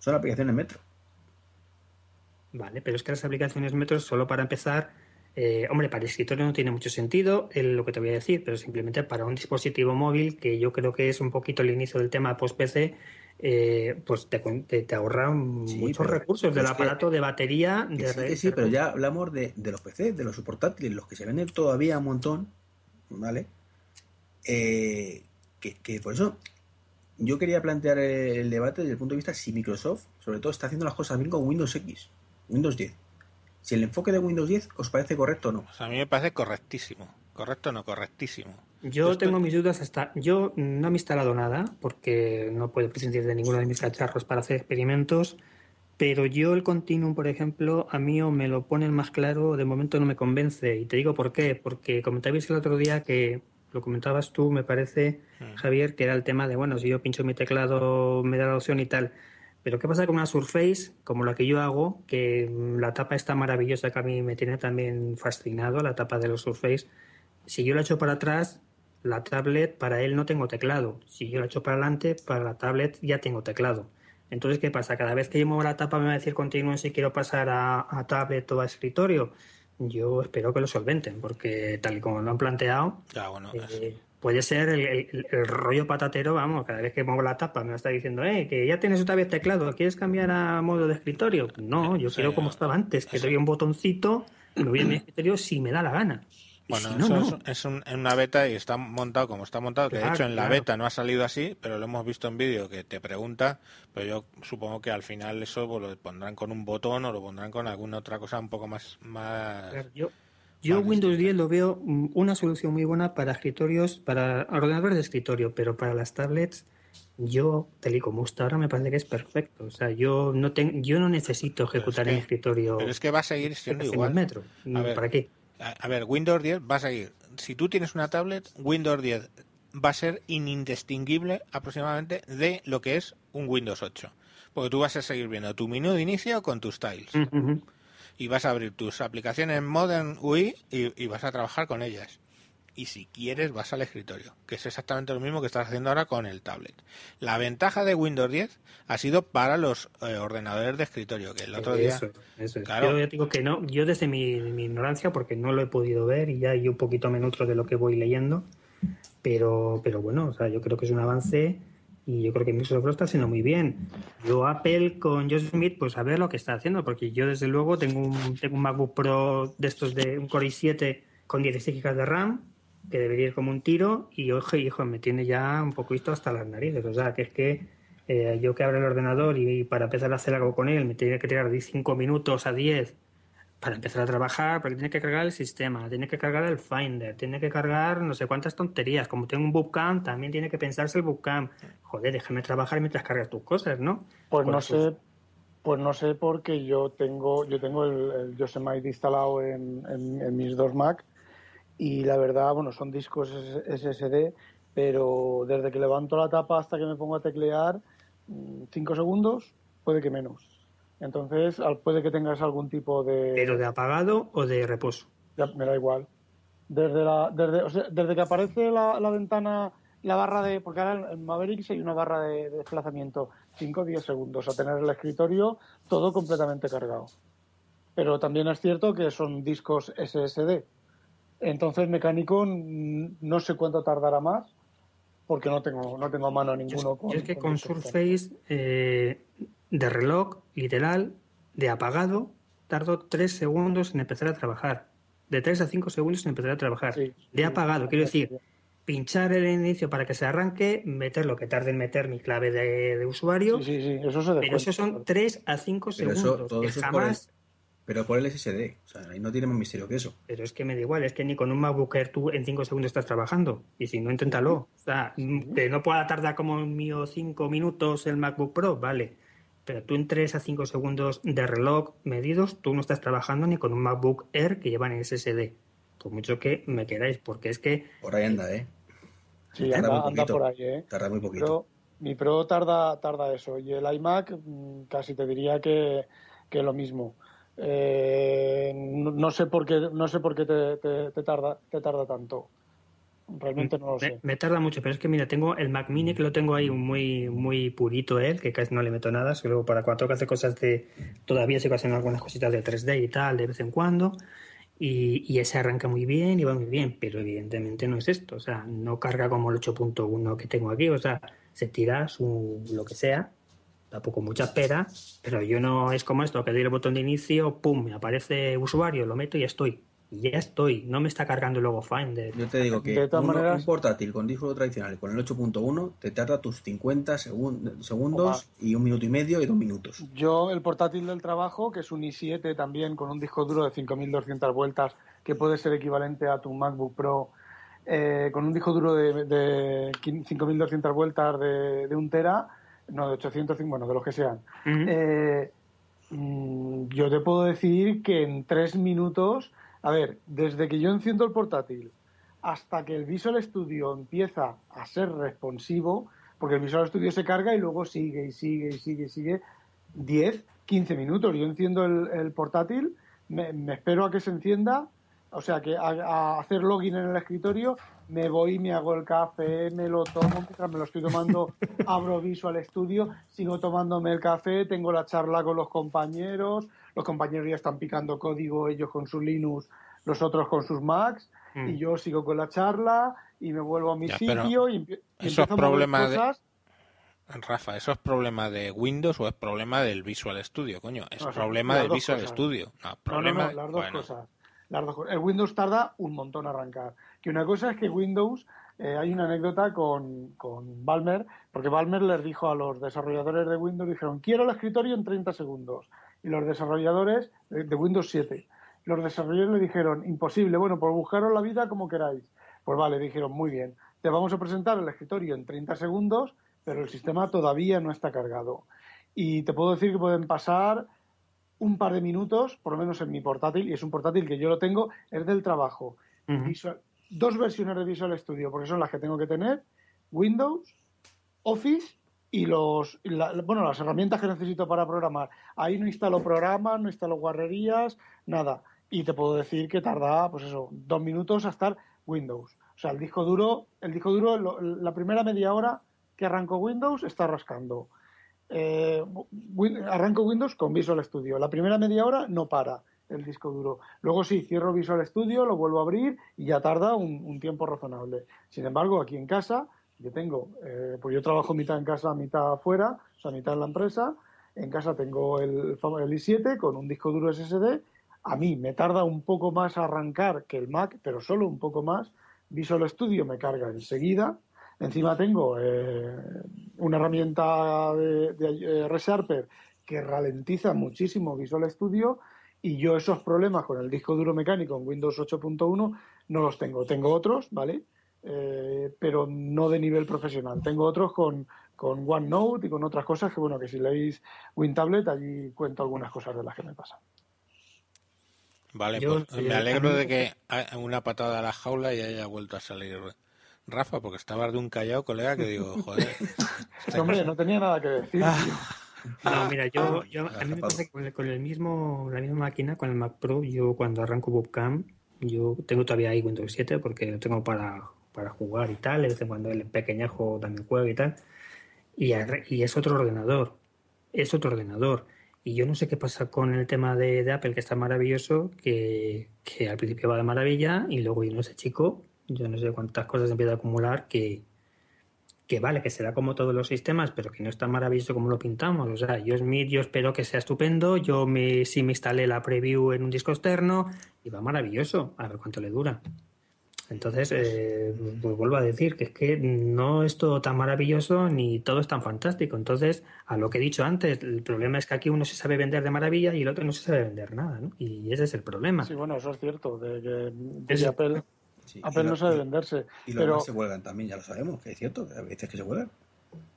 son aplicaciones Metro. Vale, pero es que las aplicaciones Metro, solo para empezar, eh, hombre, para el escritorio no tiene mucho sentido lo que te voy a decir, pero simplemente para un dispositivo móvil, que yo creo que es un poquito el inicio del tema post-PC, eh, pues te, te, te ahorra Sí, muchos pero- recursos pero del que- aparato, de batería, de sí, red. sí, pero ya hablamos de, de los PC, de los portátiles, los que se venden todavía un montón, ¿vale? Eh, que, que por eso yo quería plantear el debate desde el punto de vista si Microsoft, sobre todo, está haciendo las cosas bien con Windows X, Windows 10. Si el enfoque de Windows 10 os parece correcto o no. Pues a mí me parece correctísimo. Correcto o no, correctísimo. Yo tengo mis dudas hasta. Yo no me he instalado nada porque no puedo prescindir de ninguno de mis cacharros para hacer experimentos. Pero yo el Continuum, por ejemplo, a mí o me lo ponen más claro, de momento no me convence. Y te digo por qué. Porque comentabais el otro día que lo comentabas tú, me parece, Mm. Javier, que era el tema de, bueno, si yo pincho mi teclado, me da la opción y tal. Pero ¿qué pasa con una Surface, como la que yo hago, que mm, la tapa está maravillosa, que a mí me tiene también fascinado, la tapa de los Surface? Si yo la echo para atrás, la tablet, para él no tengo teclado. Si yo la echo para adelante, para la tablet ya tengo teclado. Entonces, ¿qué pasa? Cada vez que yo muevo la tapa me va a decir continúen si quiero pasar a, a tablet o a escritorio. Yo espero que lo solventen, porque tal y como lo han planteado, Ya, bueno, eh, puede ser el, el- el rollo patatero, vamos, cada vez que muevo la tapa me estar diciendo, eh, que ya tienes otra vez teclado, ¿quieres cambiar a modo de escritorio? No, yo Sí, quiero como estaba antes, que doy un botoncito, me voy a mi escritorio si me da la gana. Bueno, si no, eso no. es, es un- una beta y está montado como está montado, que de hecho en la beta no ha salido así, pero lo hemos visto en vídeo que te pregunta, pero yo supongo que al final eso pues, lo pondrán con un botón o lo pondrán con alguna otra cosa un poco más... más... Claro, Yo, yo Windows sí. 10 lo veo mm, una solución muy buena para escritorios, para ordenadores de escritorio, pero para las tablets, yo, tal y como está ahora, me parece que es perfecto. O sea, yo no, ten- yo no necesito es ejecutar que- en escritorio Pero es que va a seguir siendo igual. metro. A ver. ¿Para qué? A, ver, Windows 10 va a seguir. Si tú tienes una tablet, Windows 10 va a ser inindistinguible aproximadamente de lo que es un Windows 8. Porque tú vas a seguir viendo tu menú de inicio con tus tiles. Y vas a abrir tus aplicaciones Modern UI y, y vas a trabajar con ellas. Y si quieres, vas al escritorio, que es exactamente lo mismo que estás haciendo ahora con el tablet. La ventaja de Windows 10 ha sido para los eh, ordenadores de escritorio, que el otro día... Eso, eso es. Claro. Yo ya digo que no, yo desde mi, mi ignorancia, porque no lo he podido ver y ya yo un poquito me nutro de lo que voy leyendo, pero, pero bueno, o sea, yo creo que es un avance y yo creo que Microsoft lo está haciendo muy bien. Yo Apple con Josh Smith, pues a ver lo que está haciendo, porque yo desde luego tengo un, tengo un MacBook Pro de estos de un Core i7 con 16 GB de RAM, que debería ir como un tiro, y ojo, hijo, me tiene ya un poquito hasta las narices. O sea, que es que eh, yo que abro el ordenador y, para empezar a hacer algo con él me tiene que tirar de 5 minutos a 10 para empezar a trabajar, porque tiene que cargar el sistema, tiene que cargar el Finder, tiene que cargar no sé cuántas tonterías. Como tengo un bootcamp, también tiene que pensarse el bootcamp. Joder, déjame trabajar mientras cargas tus cosas, ¿no? Pues no sé, pues no sé porque yo tengo, yo tengo el, el Yosemite instalado en, en- en mis dos Mac y la verdad, bueno, son discos SSD, pero desde que levanto la tapa hasta que me pongo a teclear, mm, cinco segundos, puede que menos. Entonces, puede que tengas algún tipo de... Pero de apagado o de reposo. Ya, me da igual. Desde, la, desde, o sea, desde que aparece la, la ventana, la barra de. Porque ahora en Mavericks hay una barra de, de desplazamiento, 5 o 10 segundos, a tener el escritorio todo completamente cargado. Pero también es cierto que son discos SSD. Entonces, mecánico, no sé cuánto tardará más, porque no tengo, no tengo a mano Yo es, ninguno. yo es que con discos Surface eh, de reloj, literal, de apagado, tardo 3 segundos en empezar a trabajar. De 3 a 5 segundos en empezar a trabajar. Sí, de sí, apagado, quiero sí, decir, pinchar el inicio para que se arranque, meter lo que tarde en meter mi clave de, de usuario, Sí, sí, sí, eso se pero eso son 3 a 5 Pero eso- segundos. todo que eso es por jamás, Pero por el SSD. O sea, ahí no tiene más misterio que eso. pero es que me da igual, es que ni con un MacBook Air tú en 5 segundos estás trabajando. Y si no, inténtalo. O sea, que no pueda tardar como el mío 5 minutos el MacBook Pro, vale. Pero tú en 3 a 5 segundos de reloj medidos, tú no estás trabajando ni con un MacBook Air que llevan en SSD. Por mucho que me queráis, porque es que Por ahí anda, ¿eh? Sí, Tarda anda, muy anda poquito. por ahí, ¿eh? Tarda muy poquito. Pro- mi Pro tarda, tarda eso. Y el iMac mm, casi te diría que, que lo mismo. Eh, no, no sé por qué, no sé por qué te, te- te tarda, te tarda tanto. Realmente no lo sé. me tarda mucho, pero es que mira, tengo el Mac Mini que lo tengo ahí muy muy purito él, que casi no le meto nada, solo para cuando tengo que hacer cosas de todavía sigo haciendo algunas cositas de 3D y tal de vez en cuando. Y, y ese arranca muy bien y va muy bien, pero evidentemente no es esto, o sea, no carga como el 8.1 que tengo aquí, o sea, se tira su lo que sea, tampoco mucha espera, pero yo no es como esto, que doy el botón de inicio, pum, me aparece usuario, lo meto y estoy. Y ya estoy. No me está cargando luego Finder. Yo te digo que De todas uno- maneras- un portátil con disco duro tradicional con el 8.1 te tarda tus 50 segun- segundos y un minuto y medio y dos minutos. Yo, el portátil del trabajo, que es un i7 también con un disco duro de 5200 vueltas, que puede ser equivalente a tu MacBook Pro, eh, con un disco duro de, de 5200 vueltas de, de un tera, no de 850, bueno, de los que sean. Eh, mm, yo te puedo decir que en tres minutos, a ver, desde que yo enciendo el portátil hasta que el Visual Studio empieza a ser responsivo, porque el Visual Studio se carga y luego sigue y sigue y sigue y sigue, 10, 15 minutos. Yo enciendo el, el portátil, me, me espero a que se encienda, o sea, que a, a hacer login en el escritorio, me voy, me hago el café, me lo tomo, mientras me lo estoy tomando, abro Visual Studio, sigo tomándome el café, tengo la charla con los compañeros, los compañeros ya están picando código, ellos con su Linux, los otros con sus Macs, Mm. y yo sigo con la charla y me vuelvo a mi Ya, sitio y, empie- y eso empiezo es a mover problema de-. Rafa, ¿eso es problema de Windows o es problema del Visual Studio, coño? Es No, problema del Visual cosas. Studio. No, No, no, problema no, las dos bueno, cosas. Las dos cosas. El Windows tarda un montón a arrancar. Que una cosa es que Windows, eh, hay una anécdota con, con Balmer, porque Balmer les dijo a los desarrolladores de Windows, dijeron, quiero el escritorio en 30 segundos. Y los desarrolladores de, de Windows 7, los desarrolladores le dijeron, imposible, bueno, pues buscaros la vida como queráis. Pues vale, dijeron, muy bien, te vamos a presentar el escritorio en 30 segundos, pero el sistema todavía no está cargado. Y te puedo decir que pueden pasar un par de minutos, por lo menos en mi portátil, y es un portátil que yo lo tengo, es del trabajo. Visual- dos versiones de Visual Studio, porque son las que tengo que tener, Windows, Office y los la- bueno las herramientas que necesito para programar. Ahí no instalo programas, no instalo guarrerías, nada. Y te puedo decir que tarda, pues eso, dos minutos a estar Windows. O sea, el disco duro, el disco duro, la primera media hora que arranco Windows está rascando. Eh, arranco Windows con Visual Studio. La primera media hora no para el disco duro. Luego sí, cierro Visual Studio, lo vuelvo a abrir y ya tarda un tiempo razonable. Sin embargo, aquí en casa, yo tengo, eh, pues yo trabajo mitad en casa, mitad afuera, o sea, mitad en la empresa. En casa tengo el, fam- el i7 con un disco duro SSD. A mí me tarda un poco más arrancar que el Mac, pero solo un poco más. Visual Studio me carga enseguida. Encima tengo eh, una herramienta de, de eh, ReSharper que ralentiza muchísimo Visual Studio y yo esos problemas con el disco duro mecánico en Windows 8.1 no los tengo. Tengo otros, ¿vale? Eh, pero no de nivel profesional. Tengo otros con, con OneNote y con otras cosas que, bueno, que si leéis WinTablet, allí cuento algunas cosas de las que me pasan. Vale, Yo, pues me alegro de que una patada a la jaula y haya vuelto a salir Rafa, porque estabas de un callado, colega, que digo, joder. este- Hombre, no tenía nada que decir. Ah. No, mira, yo, Ah, yo- a mí me pasa que con el, con el mismo, la misma máquina, con el Mac Pro, yo cuando arranco Bootcamp, yo tengo todavía ahí Windows 7 porque lo tengo para, para jugar y tal, de vez en cuando el pequeñajo también juega y tal, y, es otro ordenador, es otro ordenador. Y yo no sé qué pasa con el tema de, de Apple, que está maravilloso, que, que al principio va de maravilla y luego vino ese chico, yo no sé cuántas cosas empieza a acumular que, que vale, que será como todos los sistemas, pero que no es tan maravilloso como lo pintamos. O sea, yo, Smith, yo espero que sea estupendo. Yo me, sí me instalé la preview en un disco externo y va maravilloso. A ver cuánto le dura. Entonces, eh, pues vuelvo a decir que es que no es todo tan maravilloso ni todo es tan fantástico. Entonces, a lo que he dicho antes, el problema es que aquí uno se sabe vender de maravilla y el otro no se sabe vender nada, ¿no? Y ese es el problema. Sí, bueno, eso es cierto, de que de Es- que Apple, Sí, Apple y no sabe y- venderse. Y los Pero, demás se huelgan también, ya lo sabemos, que es cierto, que a veces que se huelgan.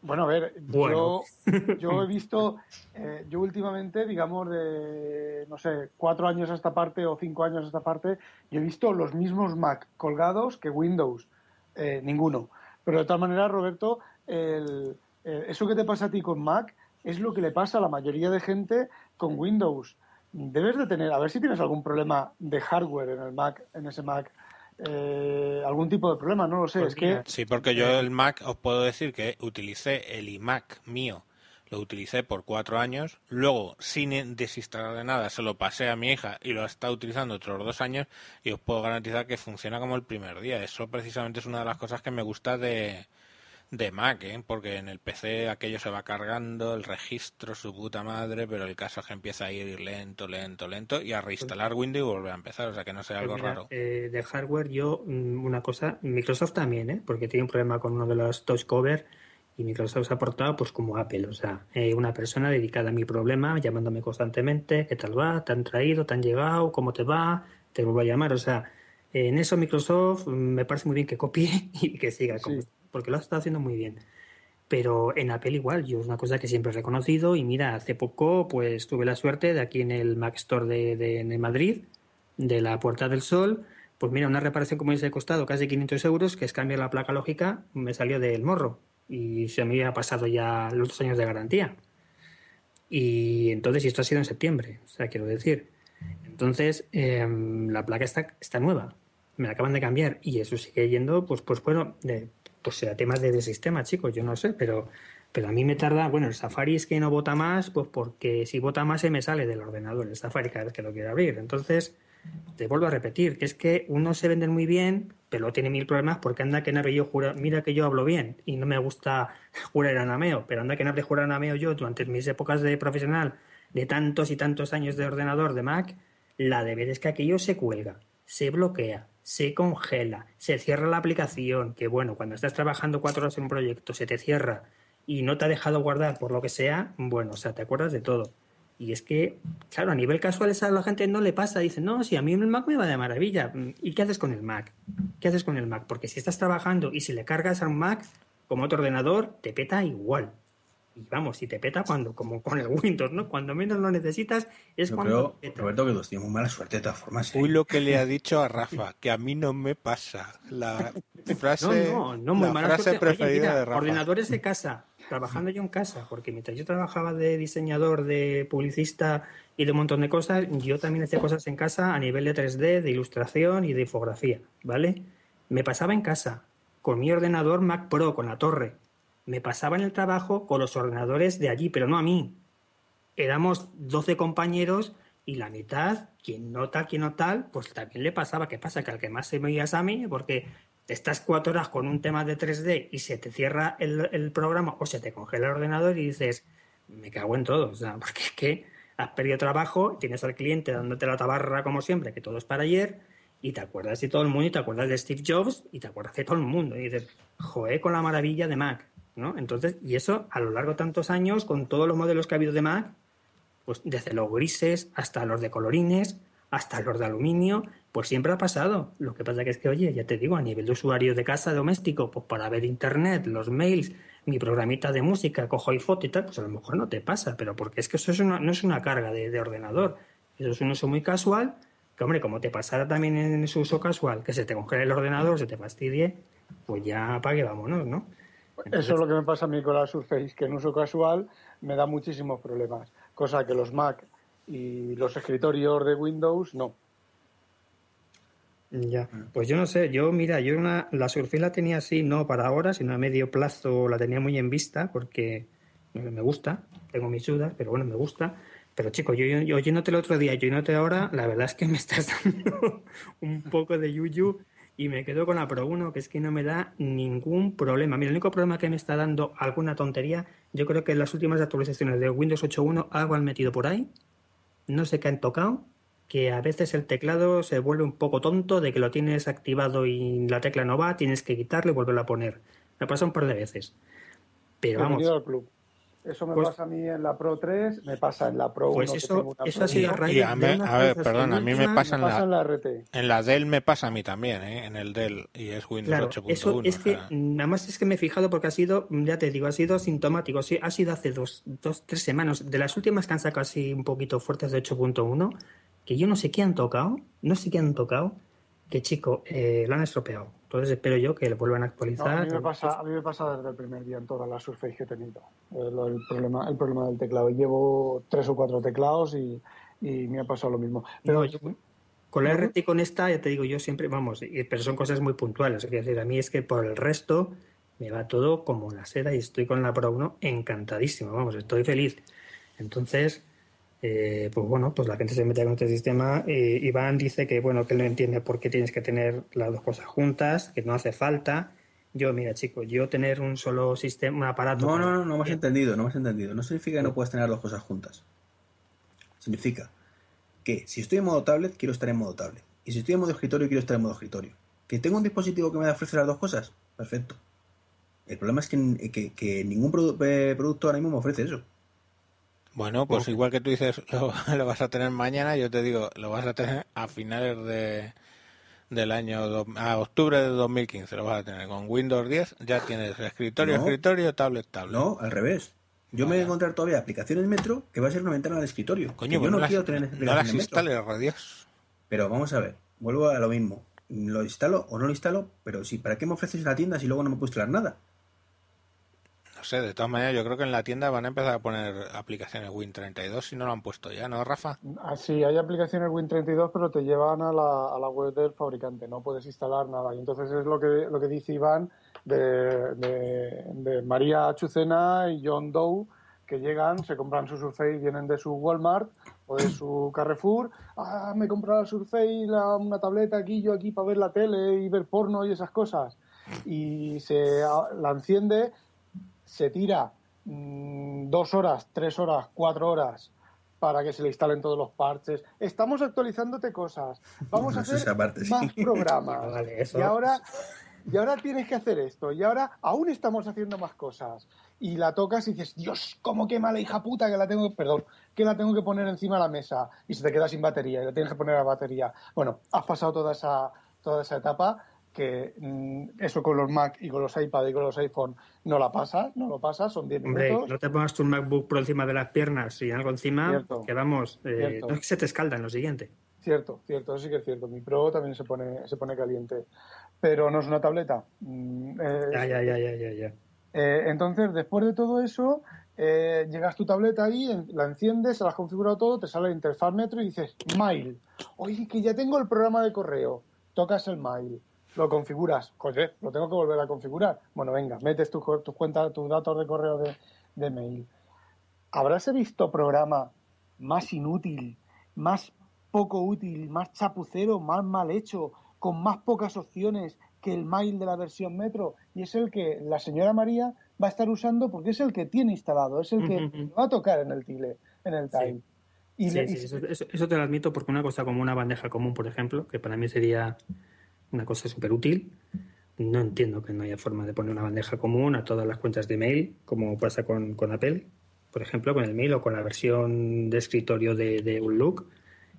Bueno, a ver, Bueno. yo, yo he visto, eh, yo últimamente, digamos, de, no sé, cuatro años a esta parte o cinco años a esta parte, yo he visto los mismos Mac colgados que Windows. Eh, ninguno. Pero de todas maneras, Roberto, el- eh, eso que te pasa a ti con Mac es lo que le pasa a la mayoría de gente con Windows. Debes de tener, a ver si tienes algún problema de hardware en el Mac, en ese Mac, eh, algún tipo de problema, no lo sé. Pues es que Sí, porque yo el Mac os puedo decir que utilicé el iMac mío, lo utilicé por cuatro años, luego sin desinstalarle nada se lo pasé a mi hija y lo está utilizando otros dos años y os puedo garantizar que funciona como el primer día. Eso precisamente es una de las cosas que me gusta de, de Mac, ¿eh? porque en el PC aquello se va cargando, el registro, su puta madre, pero el caso es que empieza a ir lento, lento, lento y a reinstalar Windows y volver a empezar, o sea que no sea Pues algo mira, raro. eh, de hardware, yo, mm, una cosa, Microsoft también, ¿eh? porque tiene un problema con uno de los touch cover y Microsoft se ha portado pues como Apple, o sea, eh, una persona dedicada a mi problema, llamándome constantemente, ¿qué tal va? ¿Te han traído? ¿Te han llegado? ¿Cómo te va? Te vuelvo a llamar, o sea, en eso Microsoft mm, me parece muy bien que copie y que siga, como-. Porque lo está haciendo muy bien. Pero en Apple igual, yo es una cosa que siempre he reconocido y mira, hace poco pues tuve la suerte de aquí en el Mac Store de, Madrid, de la Puerta del Sol, pues mira, una reparación como ese costado casi 500 euros, que es cambiar la placa lógica, me salió del morro y se me había pasado ya los dos años de garantía. Y entonces, y esto ha sido en septiembre, o sea, quiero decir. Entonces, em, la placa está, está nueva, me la acaban de cambiar y eso sigue yendo, pues, pues bueno, de, pues será temas de, sistema, chicos, yo no sé, pero, pero a mí me tarda, bueno, el Safari es que no vota más, pues porque si vota más se me sale del ordenador el Safari cada vez que lo quiero abrir. Entonces, te vuelvo a repetir, que es que uno se vende muy bien, pero tiene mil problemas porque anda que nabe yo jura, mira que yo hablo bien y no me gusta jurar anameo, pero anda que nabe jurar anameo yo durante mis épocas de profesional de tantos y tantos años de ordenador de Mac, la de ver es que aquello se cuelga, se bloquea, se congela, se cierra la aplicación, que bueno, cuando estás trabajando cuatro horas en un proyecto se te cierra y no te ha dejado guardar por lo que sea, bueno, o sea, te acuerdas de todo. Y es que, claro, a nivel casual a la gente no le pasa. Dice, no, si a mí el Mac me va de maravilla. ¿Y qué haces con el Mac? ¿Qué haces con el Mac? Porque si estás trabajando y si le cargas a un Mac como otro ordenador, te peta igual. Y vamos, si te peta cuando, como con el Windows, ¿no? Cuando menos lo necesitas es Yo cuando creo, peta. Roberto, que tú tienes muy mala suerte de todas formas. ¿eh? Uy, lo que le ha dicho a Rafa, que a mí no me pasa. La frase, No, no, no, muy la mala frase suerte. Oye, preferida mira, de Rafa. ordenadores de casa, trabajando yo en casa, porque mientras yo trabajaba de diseñador, de publicista y de un montón de cosas, yo también hacía cosas en casa a nivel de 3D, de ilustración y de infografía, ¿vale? Me pasaba en casa con mi ordenador Mac Pro, con la torre. Me pasaba en el trabajo con los ordenadores de allí, pero no a mí. Éramos 12 compañeros y la mitad, quien no tal, quien no tal, pues también le pasaba. ¿Qué pasa? Que al que más se veía es a mí, porque estás cuatro horas con un tema de 3D y se te cierra el, el programa o se te congela el ordenador y dices, me cago en todo. O sea, porque es que has perdido trabajo, tienes al cliente dándote la tabarra como siempre, que todo es para ayer, y te acuerdas de todo el mundo y te acuerdas de Steve Jobs y te acuerdas de todo el mundo. Y dices, joder, con la maravilla de Mac. ¿No? Entonces, y eso a lo largo de tantos años, con todos los modelos que ha habido de Mac, pues desde los grises hasta los de colorines, hasta los de aluminio, pues siempre ha pasado. Lo que pasa que es que, oye, ya te digo, a nivel de usuario de casa doméstico, pues para ver internet, los mails, mi programita de música, cojo y foto y tal, pues a lo mejor no te pasa, pero porque es que eso es una- no es una carga de, de ordenador. Eso es un uso muy casual, que hombre, como te pasara también en ese uso casual, que se te congele el ordenador, se te fastidie, pues ya apague, vámonos, ¿no? Eso es lo que me pasa a mí con la Surface, que en uso casual me da muchísimos problemas, cosa que los Mac y los escritorios de Windows no. Ya, pues yo no sé, yo mira, yo una, la Surface la tenía así, no para ahora, sino a medio plazo la tenía muy en vista porque me gusta, tengo mis dudas, pero bueno, me gusta. Pero chico, yo, yo oyéndote el otro día, yo oyéndote ahora, la verdad es que me estás dando un poco de yuyu y me quedo con la Pro 1, que es que no me da ningún problema. Mira, el único problema que me está dando alguna tontería, yo creo que en las últimas actualizaciones de Windows 8.1 algo han metido por ahí, no sé qué han tocado, que a veces el teclado se vuelve un poco tonto de que lo tienes activado y la tecla no va, tienes que quitarlo y volverlo a poner. Me pasa un par de veces. Pero vamos, al club. Eso me Pues- pasa a mí en la Pro 3, me pasa en la Pro 1. Pues eso- ha sido a 1, raíz Y a, mí- a ver, perdón, a mí me pasa me en pasa en la, RT. en la Dell me pasa a mí también, ¿eh? en el Dell, y es Windows Claro, 8.1. eso es que, sea, nada más es que me he fijado porque ha sido, ya te digo, ha sido sintomático. Sí, ha sido hace dos, dos, tres semanas, de las últimas que han sacado así un poquito fuertes de 8.1, que yo no sé qué han tocado, no sé qué han tocado, que chico, eh, lo han estropeado. Entonces espero yo que lo vuelvan a No, actualizar. a, mí me pasa, a mí me pasa desde el primer día en todas las Surface que he tenido. El problema, el problema del teclado. Llevo tres o cuatro teclados y, y me ha pasado lo mismo. Pero No, yo- con la no- RT y con esta, ya te digo, yo siempre, vamos, y- pero son cosas muy puntuales. Es decir, a mí es que por el resto me va todo como la seda y estoy con la Pro 1 encantadísimo, vamos, estoy feliz. Entonces, eh, pues bueno, pues la gente se mete con este sistema. Eh, Iván dice que, bueno, que él no entiende por qué tienes que tener las dos cosas juntas, que no hace falta. Yo, mira, chico, yo tener un solo sistema, un aparato. No, no, no, no me has entendido, no me has entendido. No significa que no puedas tener las dos cosas juntas. Significa que si estoy en modo tablet, quiero estar en modo tablet. Y si estoy en modo escritorio, quiero estar en modo escritorio. ¿Que tengo un dispositivo que me ofrece las dos cosas? Perfecto. El problema es que, que- que ningún produ- eh, producto ahora mismo me ofrece eso. Bueno, pues igual que tú dices lo, lo vas a tener mañana, yo te digo, lo vas a tener a finales de del año, do- a octubre de 2015 lo vas a tener. Con Windows 10 ya tienes escritorio, No. escritorio, tablet, tablet. No, al revés. Yo me voy a encontrar todavía aplicaciones Metro que va a ser una ventana de escritorio. Coño, yo pues no las- quiero tener no las Metro. instales, radios. Pero vamos a ver, vuelvo a lo mismo. ¿Lo instalo o no lo instalo? Pero sí, ¿para qué me ofreces la tienda si luego no me puedo instalar nada? No sé, de todas maneras, yo creo que en la tienda van a empezar a poner aplicaciones Win32 si no lo han puesto ya, ¿no, Rafa? Ah, sí, hay aplicaciones Win32, pero te llevan a la, a la web del fabricante, no puedes instalar nada. Y entonces es lo que, lo que dice Iván de, de- María Chucena y John Doe, que llegan, se compran su Surface, vienen de su Walmart o de su Carrefour. Ah, me he comprado la Surface, la- una tableta aquí, yo aquí para ver la tele y ver porno y esas cosas. Y se ah, la enciende, se tira mm, dos horas, tres horas, cuatro horas para que se le instalen todos los parches. Estamos actualizándote cosas. Vamos a No hacer esa parte, sí. más programas. Vale, eso- Y ahora, y ahora tienes que hacer esto. Y ahora aún estamos haciendo más cosas. Y la tocas y dices, Dios, cómo quema la hija puta que la tengo, perdón, que la tengo que poner encima de la mesa. Y se te queda sin batería y la tienes que poner a batería. Bueno, has pasado toda esa, toda esa etapa que mm, eso con los Mac y con los iPad y con los iPhone no la pasas, no lo pasas, son 10 Hombre, minutos. no te pongas tu MacBook por encima de las piernas y algo encima, Cierto. que vamos, eh, no es que se te escalda en lo siguiente. Cierto, cierto, eso sí que es cierto. Mi Pro también se pone, se pone caliente. Pero no es una tableta. Mm, Ya, ya, ya, ya, ya, ya. Eh, entonces, después de todo eso, eh, llegas tu tableta ahí, la enciendes, se la has configurado todo, te sale la interfaz Metro y dices, Mail. Oye, que ya tengo el programa de correo. Tocas el Mail, lo configuras. Joder, lo tengo que volver a configurar. Bueno, venga, metes tus tu cuentas, tus datos de correo de, de mail. ¿Habrás visto programa más inútil, más poco útil, más chapucero, más mal hecho, con más pocas opciones que el mail de la versión Metro? Y es el que la señora María va a estar usando porque es el que tiene instalado, es el que va a tocar en el tile, en el Sí. time. Y Sí, le- sí, eso- eso te lo admito porque una cosa como una bandeja común, por ejemplo, que para mí sería una cosa súper útil, no entiendo que no haya forma de poner una bandeja común a todas las cuentas de mail, como pasa con, con Apple, por ejemplo, con el mail o con la versión de escritorio de, de Outlook.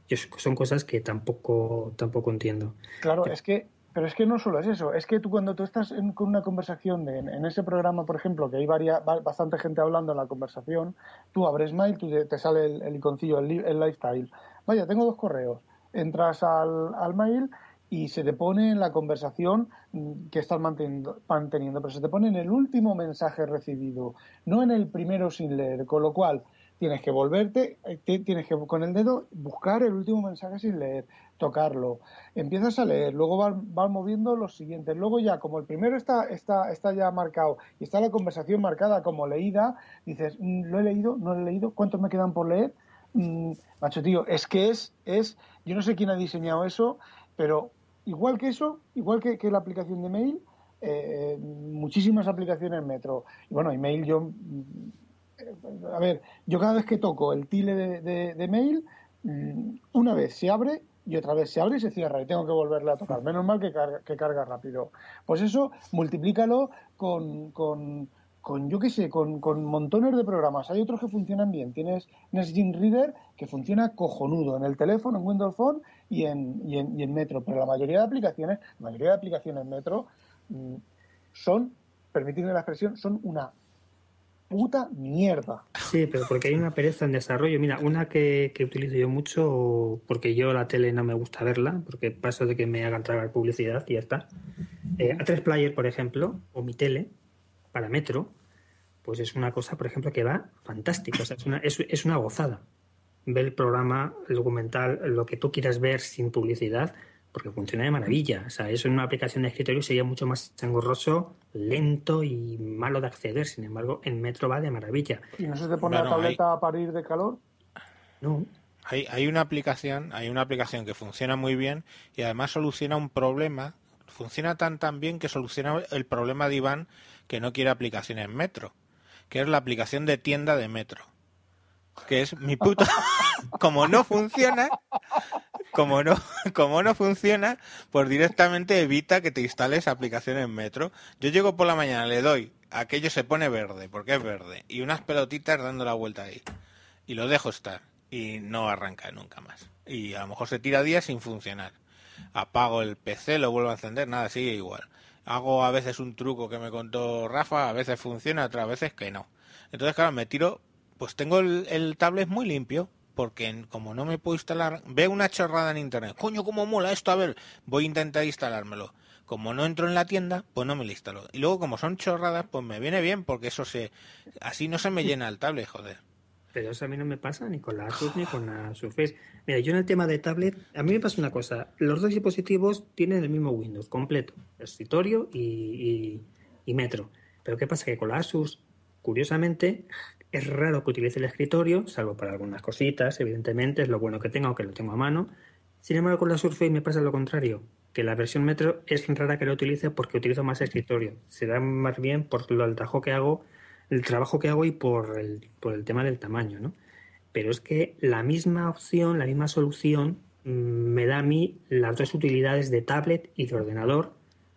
Yo- son cosas que tampoco, tampoco entiendo. Claro, es que, pero es que no solo es eso, es que tú cuando tú estás en, con una conversación de- en, en ese programa, por ejemplo, que hay varia, ba- bastante gente hablando en la conversación, tú abres mail, tú te, te sale el, el iconcillo, el, el lifestyle. Vaya, tengo dos correos. Entras al, al mail y se te pone en la conversación que estás manteniendo, manteniendo, pero se te pone en el último mensaje recibido, no en el primero sin leer, con lo cual tienes que volverte, eh, tienes que con el dedo buscar el último mensaje sin leer, tocarlo, empiezas a leer, luego vas, vas moviendo los siguientes, luego ya como el primero está, está, está ya marcado y está la conversación marcada como leída, dices, "Mm, lo he leído, no lo he leído, ¿cuántos me quedan por leer? Mm, macho tío, es que es, es, yo no sé quién ha diseñado eso, pero igual que eso, igual que, la aplicación de mail, eh, muchísimas aplicaciones Metro. Y bueno, email yo mm, a ver, yo cada vez que toco el tile de, de- mail, mm, una vez se abre y otra vez se abre y se cierra y tengo que volverle a tocar. Menos mal que carga, que carga rápido. Pues eso, multiplícalo con, con, con yo qué sé, con, con montones de programas. Hay otros que funcionan bien. Tienes Nesgene Reader que funciona cojonudo en el teléfono, en Windows Phone y en, y en, y en Metro. Pero la mayoría de aplicaciones, la mayoría de aplicaciones Metro mm, son, permitidme la expresión, son una puta mierda. Sí, pero porque hay una pereza en desarrollo. Mira, una que, que utilizo yo mucho, porque yo la tele no me gusta verla, porque paso de que me hagan tragar publicidad y ya está. Eh, A3 Player, por ejemplo, o mi tele, para Metro, pues es una cosa, por ejemplo, que va fantástico. O sea, es, una, es, es una gozada. Ver el programa, el documental, lo que tú quieras ver sin publicidad, porque funciona de maravilla. O sea, eso en una aplicación de escritorio sería mucho más engorroso, lento y malo de acceder. Sin embargo, en Metro va de maravilla. ¿Y no se te pone Bueno, la tableta a parir de calor? No, Hay, hay una aplicación, hay una aplicación que funciona muy bien y además soluciona un problema funciona tan tan bien que soluciona el problema de Iván que no quiere aplicaciones en Metro, que es la aplicación de tienda de Metro. Que es mi puta. como no funciona, como no, como no funciona, pues directamente evita que te instales aplicaciones Metro. Yo llego por la mañana, le doy, aquello se pone verde, porque es verde, y unas pelotitas dando la vuelta ahí. Y lo dejo estar, y no arranca nunca más. Y a lo mejor se tira días sin funcionar. Apago el PC, lo vuelvo a encender, nada, sigue igual. Hago a veces un truco que me contó Rafa, a veces funciona, otras veces que no. Entonces, claro, me tiro, pues tengo el, el tablet muy limpio, porque como no me puedo instalar, veo una chorrada en internet, coño, cómo mola esto, a ver, voy a intentar instalármelo. Como no entro en la tienda, pues no me lo instalo. Y luego, como son chorradas, pues me viene bien, porque eso se, así no se me llena el tablet, joder. Pero eso a mí no me pasa ni con la Asus ni con la Surface. Mira, yo en el tema de tablet, a mí me pasa una cosa. Los dos dispositivos tienen el mismo Windows completo, escritorio y, y, y Metro. Pero ¿qué pasa? Que con la Asus, curiosamente, es raro que utilice el escritorio, salvo para algunas cositas, evidentemente, es lo bueno que tengo, aunque lo tengo a mano. Sin embargo, con la Surface me pasa lo contrario, que la versión Metro es rara que lo utilice porque utilizo más escritorio. Se da más bien por lo, trabajo que hago el trabajo que hago y por el, por el tema del tamaño, ¿no? Pero es que la misma opción, la misma solución, mmm, me da a mí las dos utilidades de tablet y de ordenador,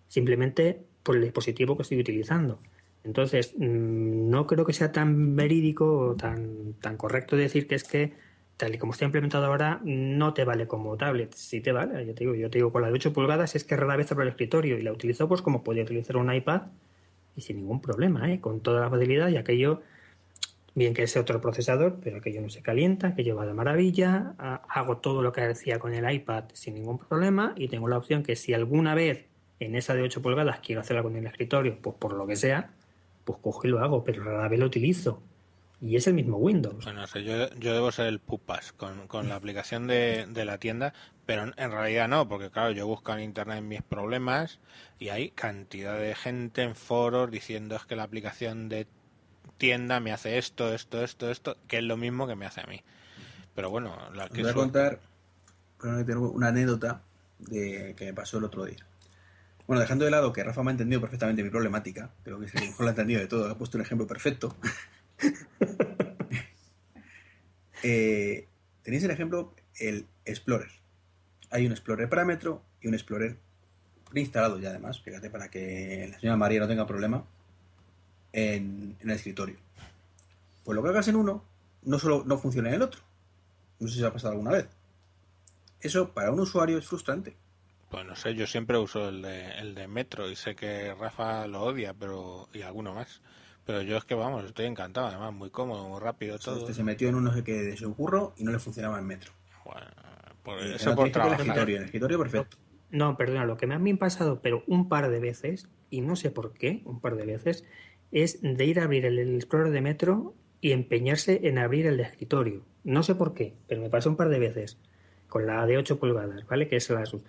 simplemente por el dispositivo que estoy utilizando. Entonces, mmm, no creo que sea tan verídico o tan, tan correcto decir que es que, tal y como está implementado ahora, no te vale como tablet. Sí te vale, yo te digo, yo te digo con la de 8 pulgadas es que rara vez abro el escritorio y la utilizo pues como podría utilizar un iPad y sin ningún problema, ¿eh? con toda la facilidad y aquello, bien que es otro procesador, pero aquello no se calienta, aquello va de maravilla, hago todo lo que hacía con el iPad sin ningún problema y tengo la opción que si alguna vez en esa de 8 pulgadas quiero hacerla con el escritorio, pues por lo que sea, pues cojo y lo hago, pero rara vez lo utilizo. Y es el mismo Windows. Bueno, o sea, yo, yo, debo ser el pupas con, con la aplicación de, de, la tienda, pero en realidad no, porque claro, yo busco en internet mis problemas y hay cantidad de gente en foros diciendo es que la aplicación de tienda me hace esto, esto, esto, esto, que es lo mismo que me hace a mí. Pero bueno, la que voy a contar una anécdota de que me pasó el otro día. Bueno, dejando de lado que Rafa me ha entendido perfectamente mi problemática, creo que es el mejor lo ha entendido de todo, ha puesto un ejemplo perfecto. eh, tenéis el ejemplo, el Explorer. Hay un Explorer parámetro y un Explorer preinstalado ya además, fíjate, para que la señora María no tenga problema en, en, el escritorio. Pues lo que hagas en uno, no solo no funciona en el otro. No sé si os ha pasado alguna vez. Eso para un usuario es frustrante. Pues no sé, yo siempre uso el de, el de Metro y sé que Rafa lo odia, pero y alguno más. Pero yo es que vamos, estoy encantado, además, muy cómodo, muy rápido todo. Usted se metió en un no sé qué de su curro y no le funcionaba en metro. Bueno, por eso por trabajar. El escritorio, el escritorio perfecto. No, perdona, lo que me ha pasado, pero un par de veces, y no sé por qué, un par de veces, es de ir a abrir el, el Explorer de Metro y empeñarse en abrir el de escritorio. No sé por qué, pero me pasó un par de veces con la de 8 pulgadas, ¿vale? Que es la Asus.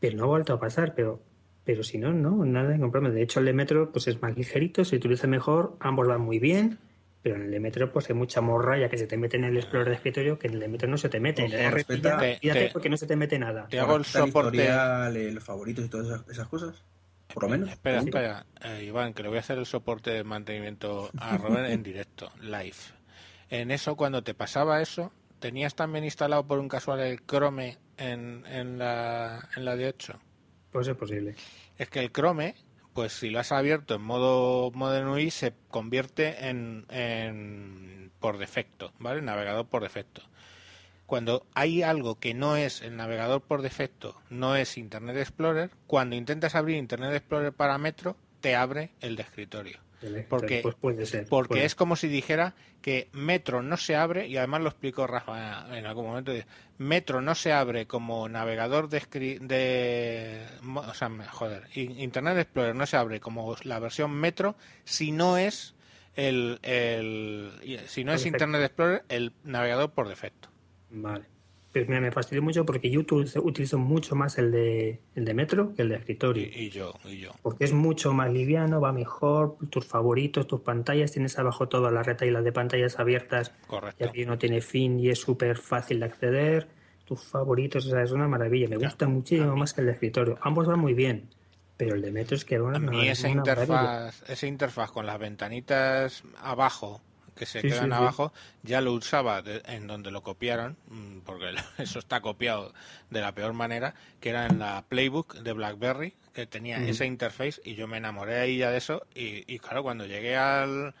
Pero no ha vuelto a pasar, pero pero si no, no, nada de comprarme. De hecho, el de Metro pues es más ligerito, se utiliza mejor, ambos van muy bien, pero en el de Metro pues hay mucha morralla que se te mete en el Explorer de escritorio que en el de Metro no se te mete. O sea, respeta, te, te, porque no se te mete nada. Te hago el soporte. Los favoritos y todas esas, esas cosas. Por lo menos. Espera, espera, eh, Iván, que le voy a hacer el soporte de mantenimiento a Robert en directo, live. En eso, cuando te pasaba eso, ¿tenías también instalado por un casual el Chrome en, en, la, en la de 8? Pues es posible. Es que el Chrome, pues si lo has abierto en modo Modern UI, se convierte en, en por defecto, ¿vale? Navegador por defecto. Cuando hay algo que no es el navegador por defecto, no es Internet Explorer, cuando intentas abrir Internet Explorer para Metro, te abre el de escritorio. Porque, pues puede ser, porque puede. es como si dijera que Metro no se abre, y además lo explicó Rafa en algún momento, Metro no se abre como navegador de, de o sea, joder, Internet Explorer no se abre como la versión Metro si no es el, el si no es Internet Explorer el navegador por defecto. Vale. Pues mira, me fastidio mucho porque yo utilizo, utilizo, mucho más el de, el de Metro que el de escritorio. Y, y, yo, y yo. Porque es mucho más liviano, va mejor, tus favoritos, tus pantallas, tienes abajo todas las retailas de pantallas abiertas. Correcto. Y aquí no tiene fin y es súper fácil de acceder. Tus favoritos, o sea, es una maravilla. Me gusta muchísimo más que el de escritorio. Ambos van muy bien. Pero el de Metro es que bueno, A no, mí esa una maravilla. interfaz, esa interfaz con las ventanitas abajo, que se Sí, quedan sí, sí. abajo, ya lo usaba de- en donde lo copiaron, mm, porque eso está copiado de la peor manera, que era en la Playbook de BlackBerry, que tenía esa interface y yo me enamoré ahí ya de eso y, y claro, cuando llegué al,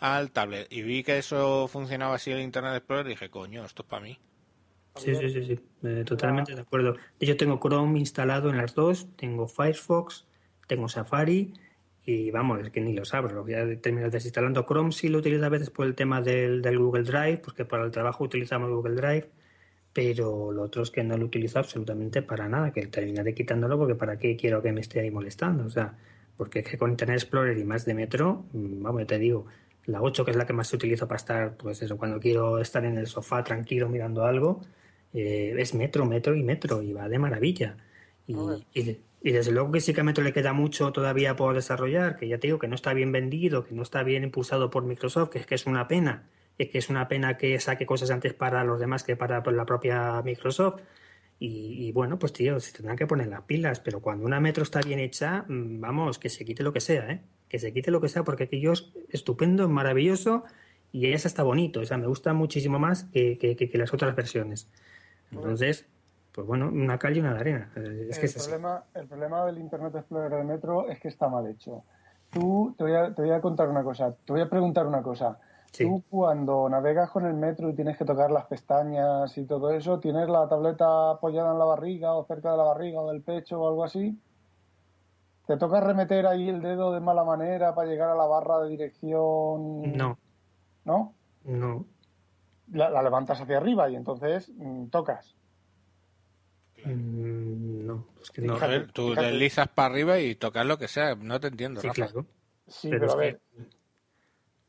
al tablet y vi que eso funcionaba así el Internet Explorer, dije, coño, esto es para mí. Sí, sí, sí, sí, eh, totalmente de acuerdo. Yo tengo Chrome instalado en las dos, tengo Firefox, tengo Safari y vamos, es que ni lo abro. Ya terminas desinstalando Chrome, sí lo utilizo a veces por el tema del, del Google Drive, porque para el trabajo utilizamos Google Drive, pero lo otro es que no lo utilizo absolutamente para nada, que terminaré quitándolo porque para qué quiero que me esté ahí molestando. O sea, porque es que con Internet Explorer y más de Metro, mm, vamos, ya te digo, la 8 que es la que más utilizo para estar, pues eso, cuando quiero estar en el sofá tranquilo mirando algo, eh, es Metro, Metro y Metro, y va de maravilla. Y, y, y desde luego que sí que a Metro le queda mucho todavía por desarrollar, que ya te digo que no está bien vendido, que no está bien impulsado por Microsoft, que es que es una pena, es que es una pena que saque cosas antes para los demás que para la propia Microsoft. Y, y bueno, pues tío, se tendrán que poner las pilas, pero cuando una metro está bien hecha, mm, vamos, que se quite lo que sea, ¿eh? Que se quite lo que sea, porque aquello es estupendo, maravilloso y ella está bonito, o sea, me gusta muchísimo más que, que- que- que las otras versiones. Entonces, pues bueno, una calle y una de arena. Eh, Es que el, es así. problema, el problema del Internet Explorer de Metro es que está mal hecho. Tú, te voy a, te voy a contar una cosa, te voy a preguntar una cosa. Sí. Tú cuando navegas con el metro y tienes que tocar las pestañas y todo eso, ¿tienes la tableta apoyada en la barriga o cerca de la barriga o del pecho o algo así? ¿Te toca remeter ahí el dedo de mala manera para llegar a la barra de dirección? No, ¿No? no. La, la levantas hacia arriba y entonces mm, tocas. Mm, No, es que no. A ver, tú fíjate. deslizas para arriba y tocas lo que sea, no te entiendo, Sí, Rafa. claro. Sí, Pero a ver, que-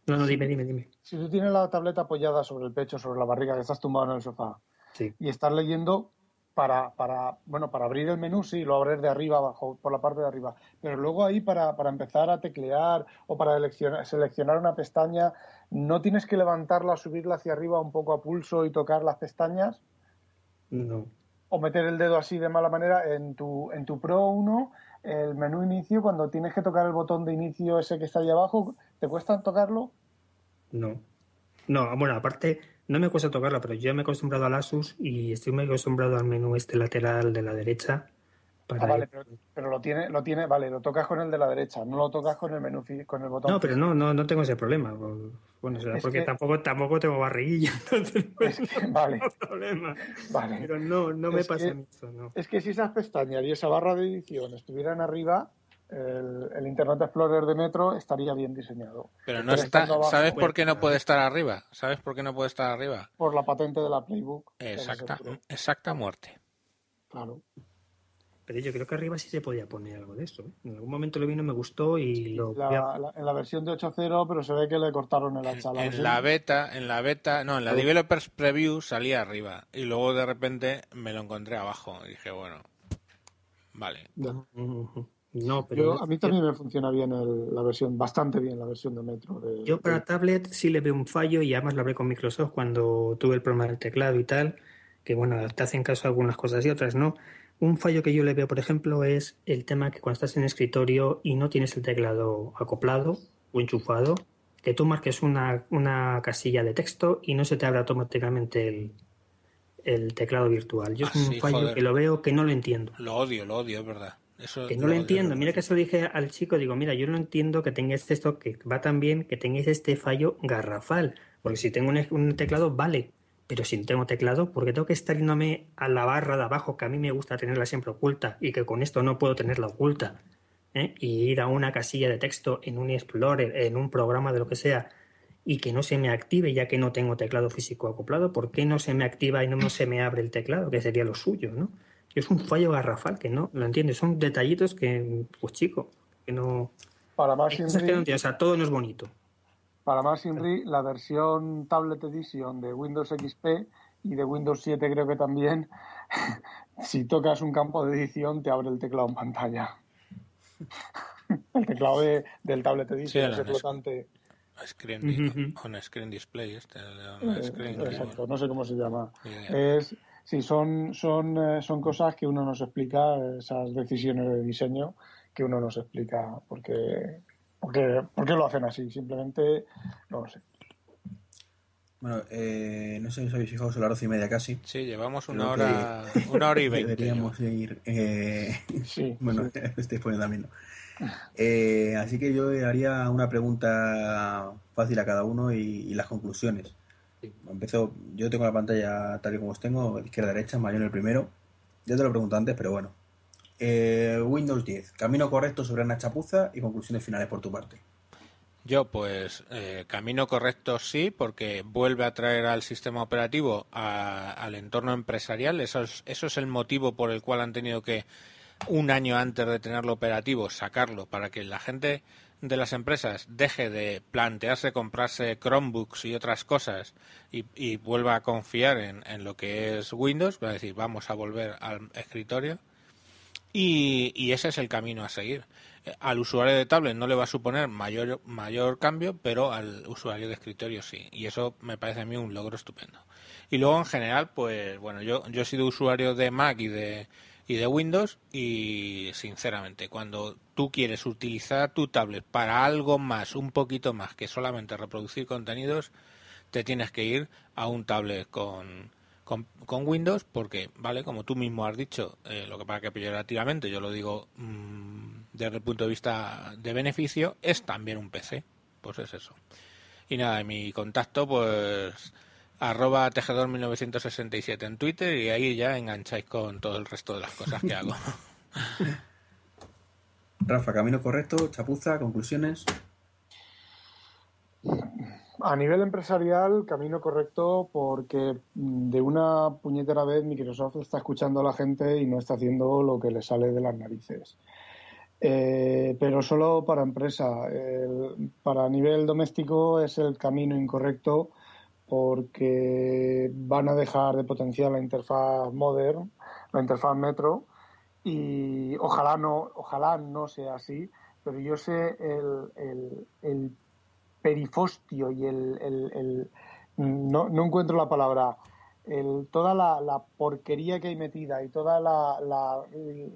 No, no, dime, dime, dime. si tú tienes la tableta apoyada sobre el pecho, sobre la barriga, que estás tumbado en el sofá, Sí. y estás leyendo para, para, bueno, para abrir el menú, sí, lo abres de arriba abajo, por la parte de arriba. Pero luego ahí para, para empezar a teclear o para eleccionar- seleccionar una pestaña, ¿no tienes que levantarla, subirla hacia arriba un poco a pulso y tocar las pestañas? No. O meter el dedo así de mala manera en tu, en tu Pro 1, el menú inicio, cuando tienes que tocar el botón de inicio ese que está ahí abajo, ¿te cuesta tocarlo? No. No, bueno, aparte, no me cuesta tocarla, pero yo me he acostumbrado al Asus y estoy muy acostumbrado al menú este lateral de la derecha. Para Ah, vale, pero, pero lo tiene, lo tiene, vale, lo tocas con el de la derecha, no lo tocas con el menú, con el botón. No, pero no, no, no tengo ese problema. Bueno, Es porque que- tampoco, tampoco tengo barriguilla, entonces no Es que- vale, tengo problema. vale. Pero no, no me Es pasa que- eso, no. Es que si esas pestañas y esa barra de edición estuvieran arriba, el, el Internet Explorer de Metro estaría bien diseñado. Pero no Pero está, abajo, ¿sabes pues, por qué no puede estar arriba? ¿Sabes por qué no puede estar arriba? Por la patente de la Playbook. Exacta, exacta muerte. Claro. Pero yo creo que arriba sí se podía poner algo de eso. ¿eh? En algún momento lo vi, no me gustó y lo... La- la- en la versión de 8.0 pero se ve que le cortaron el hacha. En versión- la beta, en la beta, no, en la Developers Preview salía arriba y luego de repente me lo encontré abajo y dije, bueno, vale. No, pero Yo, a mí también me funciona bien el- la versión, bastante bien la versión de Metro. de- Yo para de- tablet sí le veo un fallo y además lo hablé con Microsoft cuando tuve el problema del teclado y tal, que bueno, te hacen caso a algunas cosas y otras no. Un fallo que yo le veo, por ejemplo, es el tema que cuando estás en escritorio y no tienes el teclado acoplado o enchufado, que tú marques una, una casilla de texto y no se te abre automáticamente el, el teclado virtual. Yo es Ah, un sí, fallo joder. que lo veo que no lo entiendo. Lo odio, lo odio, es verdad. Eso Que no lo entiendo. Mira que se lo dije al chico, digo, mira, yo no entiendo que tengáis esto, que va tan bien, que tengáis este fallo garrafal. Porque si tengo un, un teclado, vale. Pero si no tengo teclado, porque tengo que estar yéndome a la barra de abajo, que a mí me gusta tenerla siempre oculta, y que con esto no puedo tenerla oculta. ¿eh? Y ir a una casilla de texto en un Explorer, en un programa de lo que sea, y que no se me active ya que no tengo teclado físico acoplado, ¿por qué no se me activa y no se me abre el teclado? Que sería lo suyo, ¿no? Es un fallo garrafal que no lo entiendes. Son detallitos que, pues chico, que no. Para más que no. O sea, todo no es bonito. Para más Inri, la versión Tablet Edition de Windows XP y de Windows 7 creo que también, si tocas un campo de edición te abre el teclado en pantalla. El teclado de- del Tablet Edition, Sí, el- flotante. Screen, Ujú. on screen display, este, Eh, screen, Exacto, no sé cómo se llama. Es, sí, son, son, eh, son cosas que uno nos explica, esas decisiones de diseño, que uno no se explica por qué, por qué, por qué lo hacen así. Simplemente no lo sé. Bueno, eh, no sé si os habéis fijado, son las doce y media casi. Sí, llevamos Creo una hora, una hora y veinte. Deberíamos ir. eh, Sí, bueno, sí. estáis poniendo también. ¿no? Eh, así que yo haría una pregunta fácil a cada uno y, y las conclusiones. Empezó, yo tengo la pantalla tal y como os tengo, izquierda derecha, mayor en el primero. Ya te lo pregunto antes, pero bueno. Eh, Windows 10, camino correcto sobre una chapuza y conclusiones finales por tu parte. Yo, pues, eh, camino correcto sí, porque vuelve a traer al sistema operativo a- al entorno empresarial. Eso es, eso es el motivo por el cual han tenido que, un año antes de tenerlo operativo, sacarlo, para que la gente de las empresas deje de plantearse comprarse Chromebooks y otras cosas y, vuelva a confiar en, en lo que es Windows, va a decir, vamos a volver al escritorio. Y, y ese es el camino a seguir. Eh, Al usuario de tablet no le va a suponer mayor, mayor cambio, pero al usuario de escritorio sí. Y eso me parece a mí un logro estupendo. Y luego en general, pues bueno, yo, yo he sido usuario de Mac y de, y de Windows y sinceramente, cuando tú quieres utilizar tu tablet para algo más, un poquito más que solamente reproducir contenidos, te tienes que ir a un tablet con, con, con Windows porque, vale, como tú mismo has dicho, eh, lo que pasa que peyorativamente, yo lo digo mm, desde el punto de vista de beneficio, es también un PC. Pues es eso. Y nada, mi contacto, pues arroba tejedor1967 en Twitter y ahí ya engancháis con todo el resto de las cosas que hago. Rafa, camino correcto, chapuza, conclusiones. A nivel empresarial, camino correcto porque mm, de una puñetera vez Microsoft está escuchando a la gente y no está haciendo lo que le sale de las narices. Eh, pero solo para empresa. Para nivel doméstico es el camino incorrecto porque van a dejar de potenciar la interfaz modern, la interfaz Metro, y ojalá no, ojalá no sea así, pero yo sé el- el perifostio y el, el- no, no encuentro la palabra el, toda la, la porquería que hay metida y toda la, la-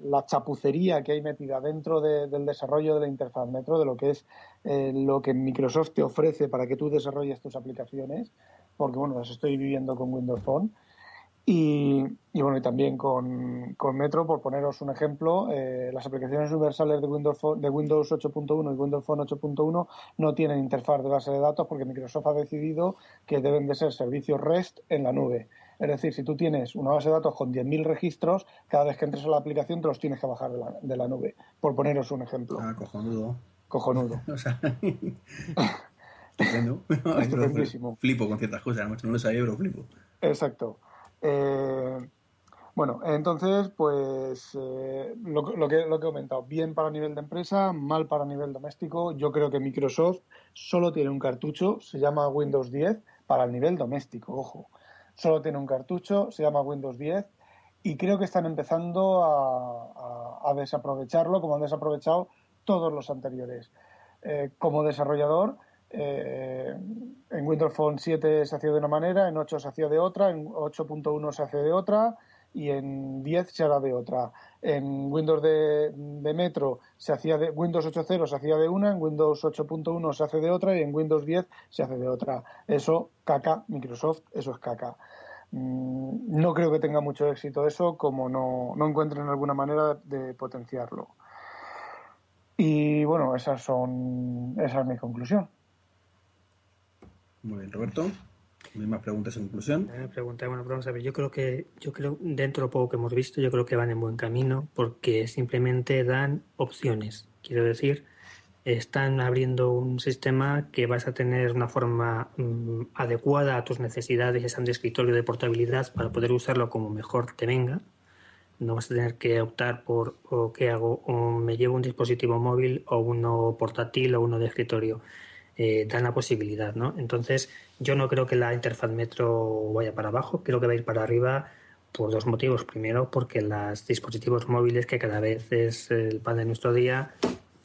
la chapucería que hay metida dentro de- del desarrollo de la interfaz Metro, de lo que es eh, lo que Microsoft te ofrece para que tú desarrolles tus aplicaciones, porque bueno, las estoy viviendo con Windows Phone. Y, y bueno, y también con, con Metro, por poneros un ejemplo, eh, las aplicaciones universales de Windows, de Windows 8.1 y Windows Phone 8.1 no tienen interfaz de base de datos porque Microsoft ha decidido que deben de ser servicios REST en la nube. Es decir, si tú tienes una base de datos con 10.000 registros, cada vez que entres a la aplicación te los tienes que bajar de la, de la nube. Por poneros un ejemplo. Ah, cojonudo. Cojonudo. O sea, estupendo. Estupendísimo. Flipo con ciertas cosas, no lo sabía, pero flipo. Exacto. Eh, bueno, entonces, pues eh, lo, lo que, lo que he comentado, bien para nivel de empresa, mal para nivel doméstico. Yo creo que Microsoft solo tiene un cartucho, se llama Windows 10, para el nivel doméstico, ojo. Solo tiene un cartucho, se llama Windows 10, y creo que están empezando a, desaprovecharlo como han desaprovechado todos los anteriores. Eh, como desarrollador, eh, en Windows Phone 7 se hacía de una manera, en 8 se hacía de otra, en 8.1 se hace de otra y en 10 se hará de otra. En Windows de, de Metro se hacía de Windows 8.0 se hacía de una, en Windows 8.1 se hace de otra y en Windows 10 se hace de otra. Eso, caca, Microsoft, eso es caca. Mm, No creo que tenga mucho éxito eso, como no, no encuentren alguna manera de potenciarlo. Y bueno, esas son, esa es mi conclusión. Muy bien, Roberto. Mismas preguntas en conclusión. Pregunta, bueno, vamos a ver, yo creo que, yo creo, dentro de lo poco que hemos visto, yo creo que van en buen camino porque simplemente dan opciones. Quiero decir, están abriendo un sistema que vas a tener una forma mm, adecuada a tus necesidades, ya sean de escritorio de portabilidad, para poder usarlo como mejor te venga. No vas a tener que optar por o qué hago, o me llevo un dispositivo móvil o uno portátil o uno de escritorio. Eh, dan la posibilidad, ¿no? Entonces, yo no creo que la interfaz Metro vaya para abajo, creo que va a ir para arriba por dos motivos. Primero, porque los dispositivos móviles, que cada vez es el pan de nuestro día,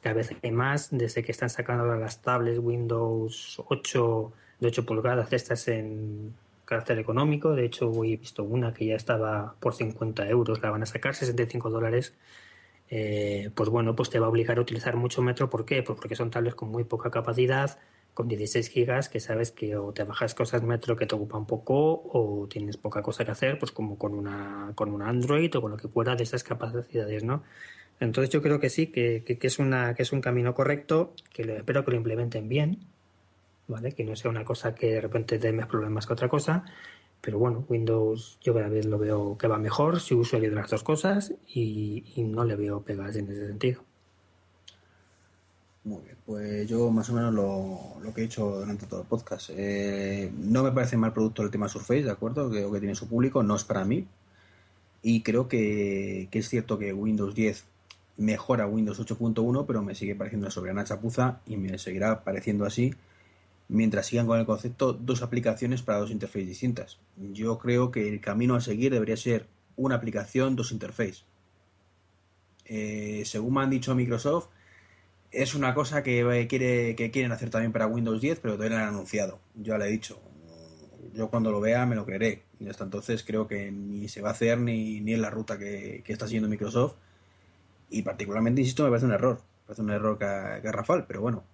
cada vez hay más, desde que están sacando las tablets Windows 8 de 8 pulgadas, estas en carácter económico. De hecho, hoy he visto una que ya estaba por 50 euros, la van a sacar 65 dólares. Eh, pues bueno, pues te va a obligar a utilizar mucho metro. ¿Por qué? Pues porque son tablets con muy poca capacidad, con 16 gigas, que sabes que o te bajas cosas metro que te ocupan poco o tienes poca cosa que hacer, pues como con una con un Android o con lo que pueda de esas capacidades, ¿no? Entonces yo creo que sí, que, que, es una que es un camino correcto, que espero que lo implementen bien, ¿vale? Que no sea una cosa que de repente dé más problemas que otra cosa pero bueno, Windows yo cada vez lo veo que va mejor, si usuario de las dos cosas y, no le veo pegas en ese sentido. Muy bien, pues yo más o menos lo, que he hecho durante todo el podcast. Eh, no me parece mal producto el tema Surface, ¿de acuerdo? Creo que tiene su público, no es para mí. Y creo que, que es cierto que Windows 10 mejora Windows 8.1, pero me sigue pareciendo una soberana chapuza y me seguirá pareciendo así mientras sigan con el concepto dos aplicaciones para dos interfaces distintas. Yo creo que el camino a seguir debería ser una aplicación, dos interfaces. Eh, según me han dicho Microsoft, es una cosa que, quiere, que quieren hacer también para Windows 10, pero todavía no lo han anunciado. Yo le he dicho. Yo cuando lo vea me lo creeré. Y hasta entonces creo que ni se va a hacer ni, ni la ruta que, está siguiendo Microsoft. Y particularmente, insisto, me parece un error. Me parece un error garrafal, pero bueno,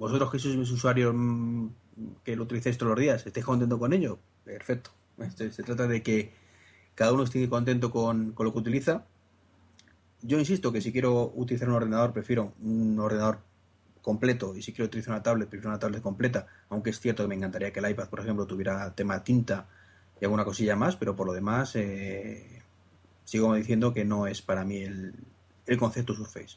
vosotros que sois mis usuarios mm, que lo utilizáis todos los días, ¿estáis contento con ello? Perfecto. Este, se trata de que cada uno esté contento con, lo que utiliza. Yo insisto que si quiero utilizar un ordenador, prefiero un ordenador completo y si quiero utilizar una tablet, prefiero una tablet completa, aunque es cierto que me encantaría que el iPad, por ejemplo, tuviera tema tinta y alguna cosilla más, pero por lo demás eh, sigo diciendo que no es para mí el, el concepto Surface.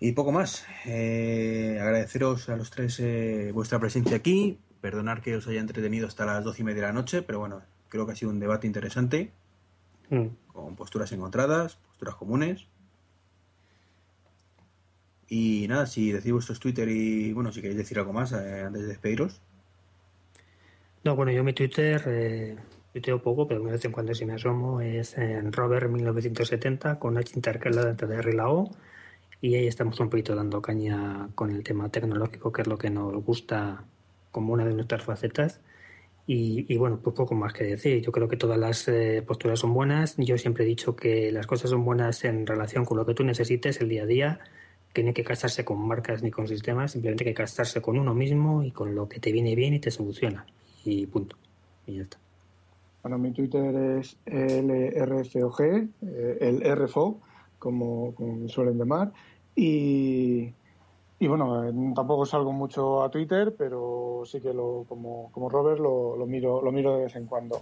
Y poco más. Eh, agradeceros a los tres eh, vuestra presencia aquí. Perdonar que os haya entretenido hasta las doce y media de la noche, pero bueno, creo que ha sido un debate interesante. Mm. Con posturas encontradas, posturas comunes. Y nada, si decís vuestros Twitter y bueno, si queréis decir algo más eh, antes de despediros. No, bueno, yo mi Twitter eh, tuiteo poco, pero de vez en cuando si me asomo es en Robert1970 con H intercalada entre R y la O y ahí estamos un poquito dando caña con el tema tecnológico, que es lo que nos gusta como una de nuestras facetas. Y, bueno, pues poco más que decir. Yo creo que todas las eh, posturas son buenas. Yo siempre he dicho que las cosas son buenas en relación con lo que tú necesites el día a día, que no hay que casarse con marcas ni con sistemas, simplemente hay que casarse con uno mismo y con lo que te viene bien y te soluciona. Y punto. Y ya está. Bueno, mi Twitter es LRFOG, eh, el RFO, como, como suelen llamar. Y, y bueno, eh, tampoco salgo mucho a Twitter, pero sí que lo, como, como Robert lo, lo miro, lo miro de vez en cuando.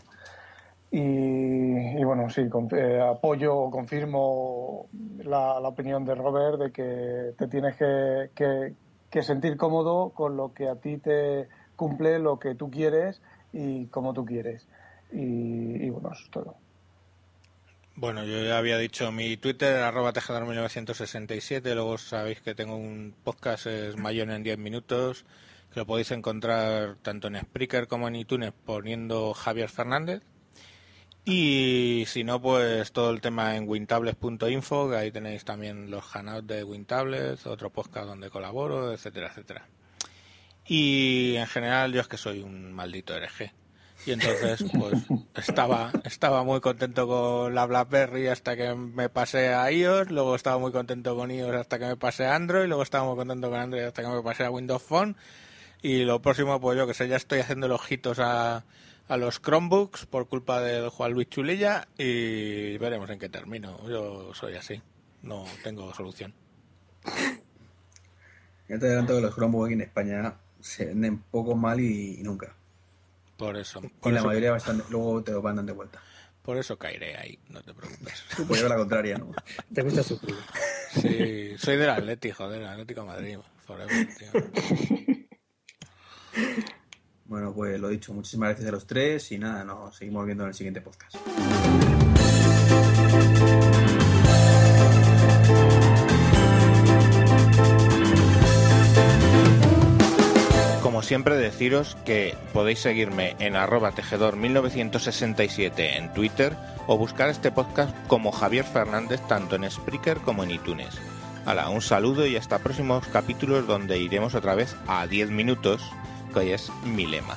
Y, y bueno, sí, eh, apoyo o confirmo la, la, opinión de Robert de que te tienes que, que, sentir cómodo con lo que a ti te cumple lo que tú quieres y como tú quieres. Y, y bueno, eso es todo. Bueno, yo ya había dicho mi Twitter, arroba tejedor1967, luego sabéis que tengo un podcast, es Mayor en 10 minutos, que lo podéis encontrar tanto en Spreaker como en iTunes poniendo Javier Fernández. Y si no, pues todo el tema en wintables.info, que ahí tenéis también los hangouts de Wintables, otro podcast donde colaboro, etcétera, etcétera. Y en general yo es que soy un maldito hereje y entonces, pues, estaba, estaba muy contento con la BlackBerry hasta que me pasé a iOS, luego estaba muy contento con iOS hasta que me pasé a Android, luego estaba muy contento con Android hasta que me pasé a Windows Phone. Y lo próximo, pues yo que sé, ya estoy haciendo los ojitos a, a los Chromebooks por culpa de Juan Luis Chulilla y veremos en qué termino. Yo soy así, no tengo solución. Ya te adelanto que los Chromebooks aquí en España se venden poco mal y nunca. Por eso. y la mayoría bastante, luego te lo mandan de vuelta. Por eso caeré ahí, no te preocupes. Pues yo la contraria, ¿no? Te gusta sufrir. Sí, soy del Atlético, joder, del Atlético de Madrid. Forever, tío. Bueno, pues lo dicho, muchísimas gracias a los tres y nada, nos seguimos viendo en el siguiente podcast. Como siempre deciros que podéis seguirme en arroba tejedor1967 en Twitter o buscar este podcast como Javier Fernández tanto en Spreaker como en iTunes. Hala, un saludo y hasta próximos capítulos donde iremos otra vez a 10 minutos, que hoy es mi lema.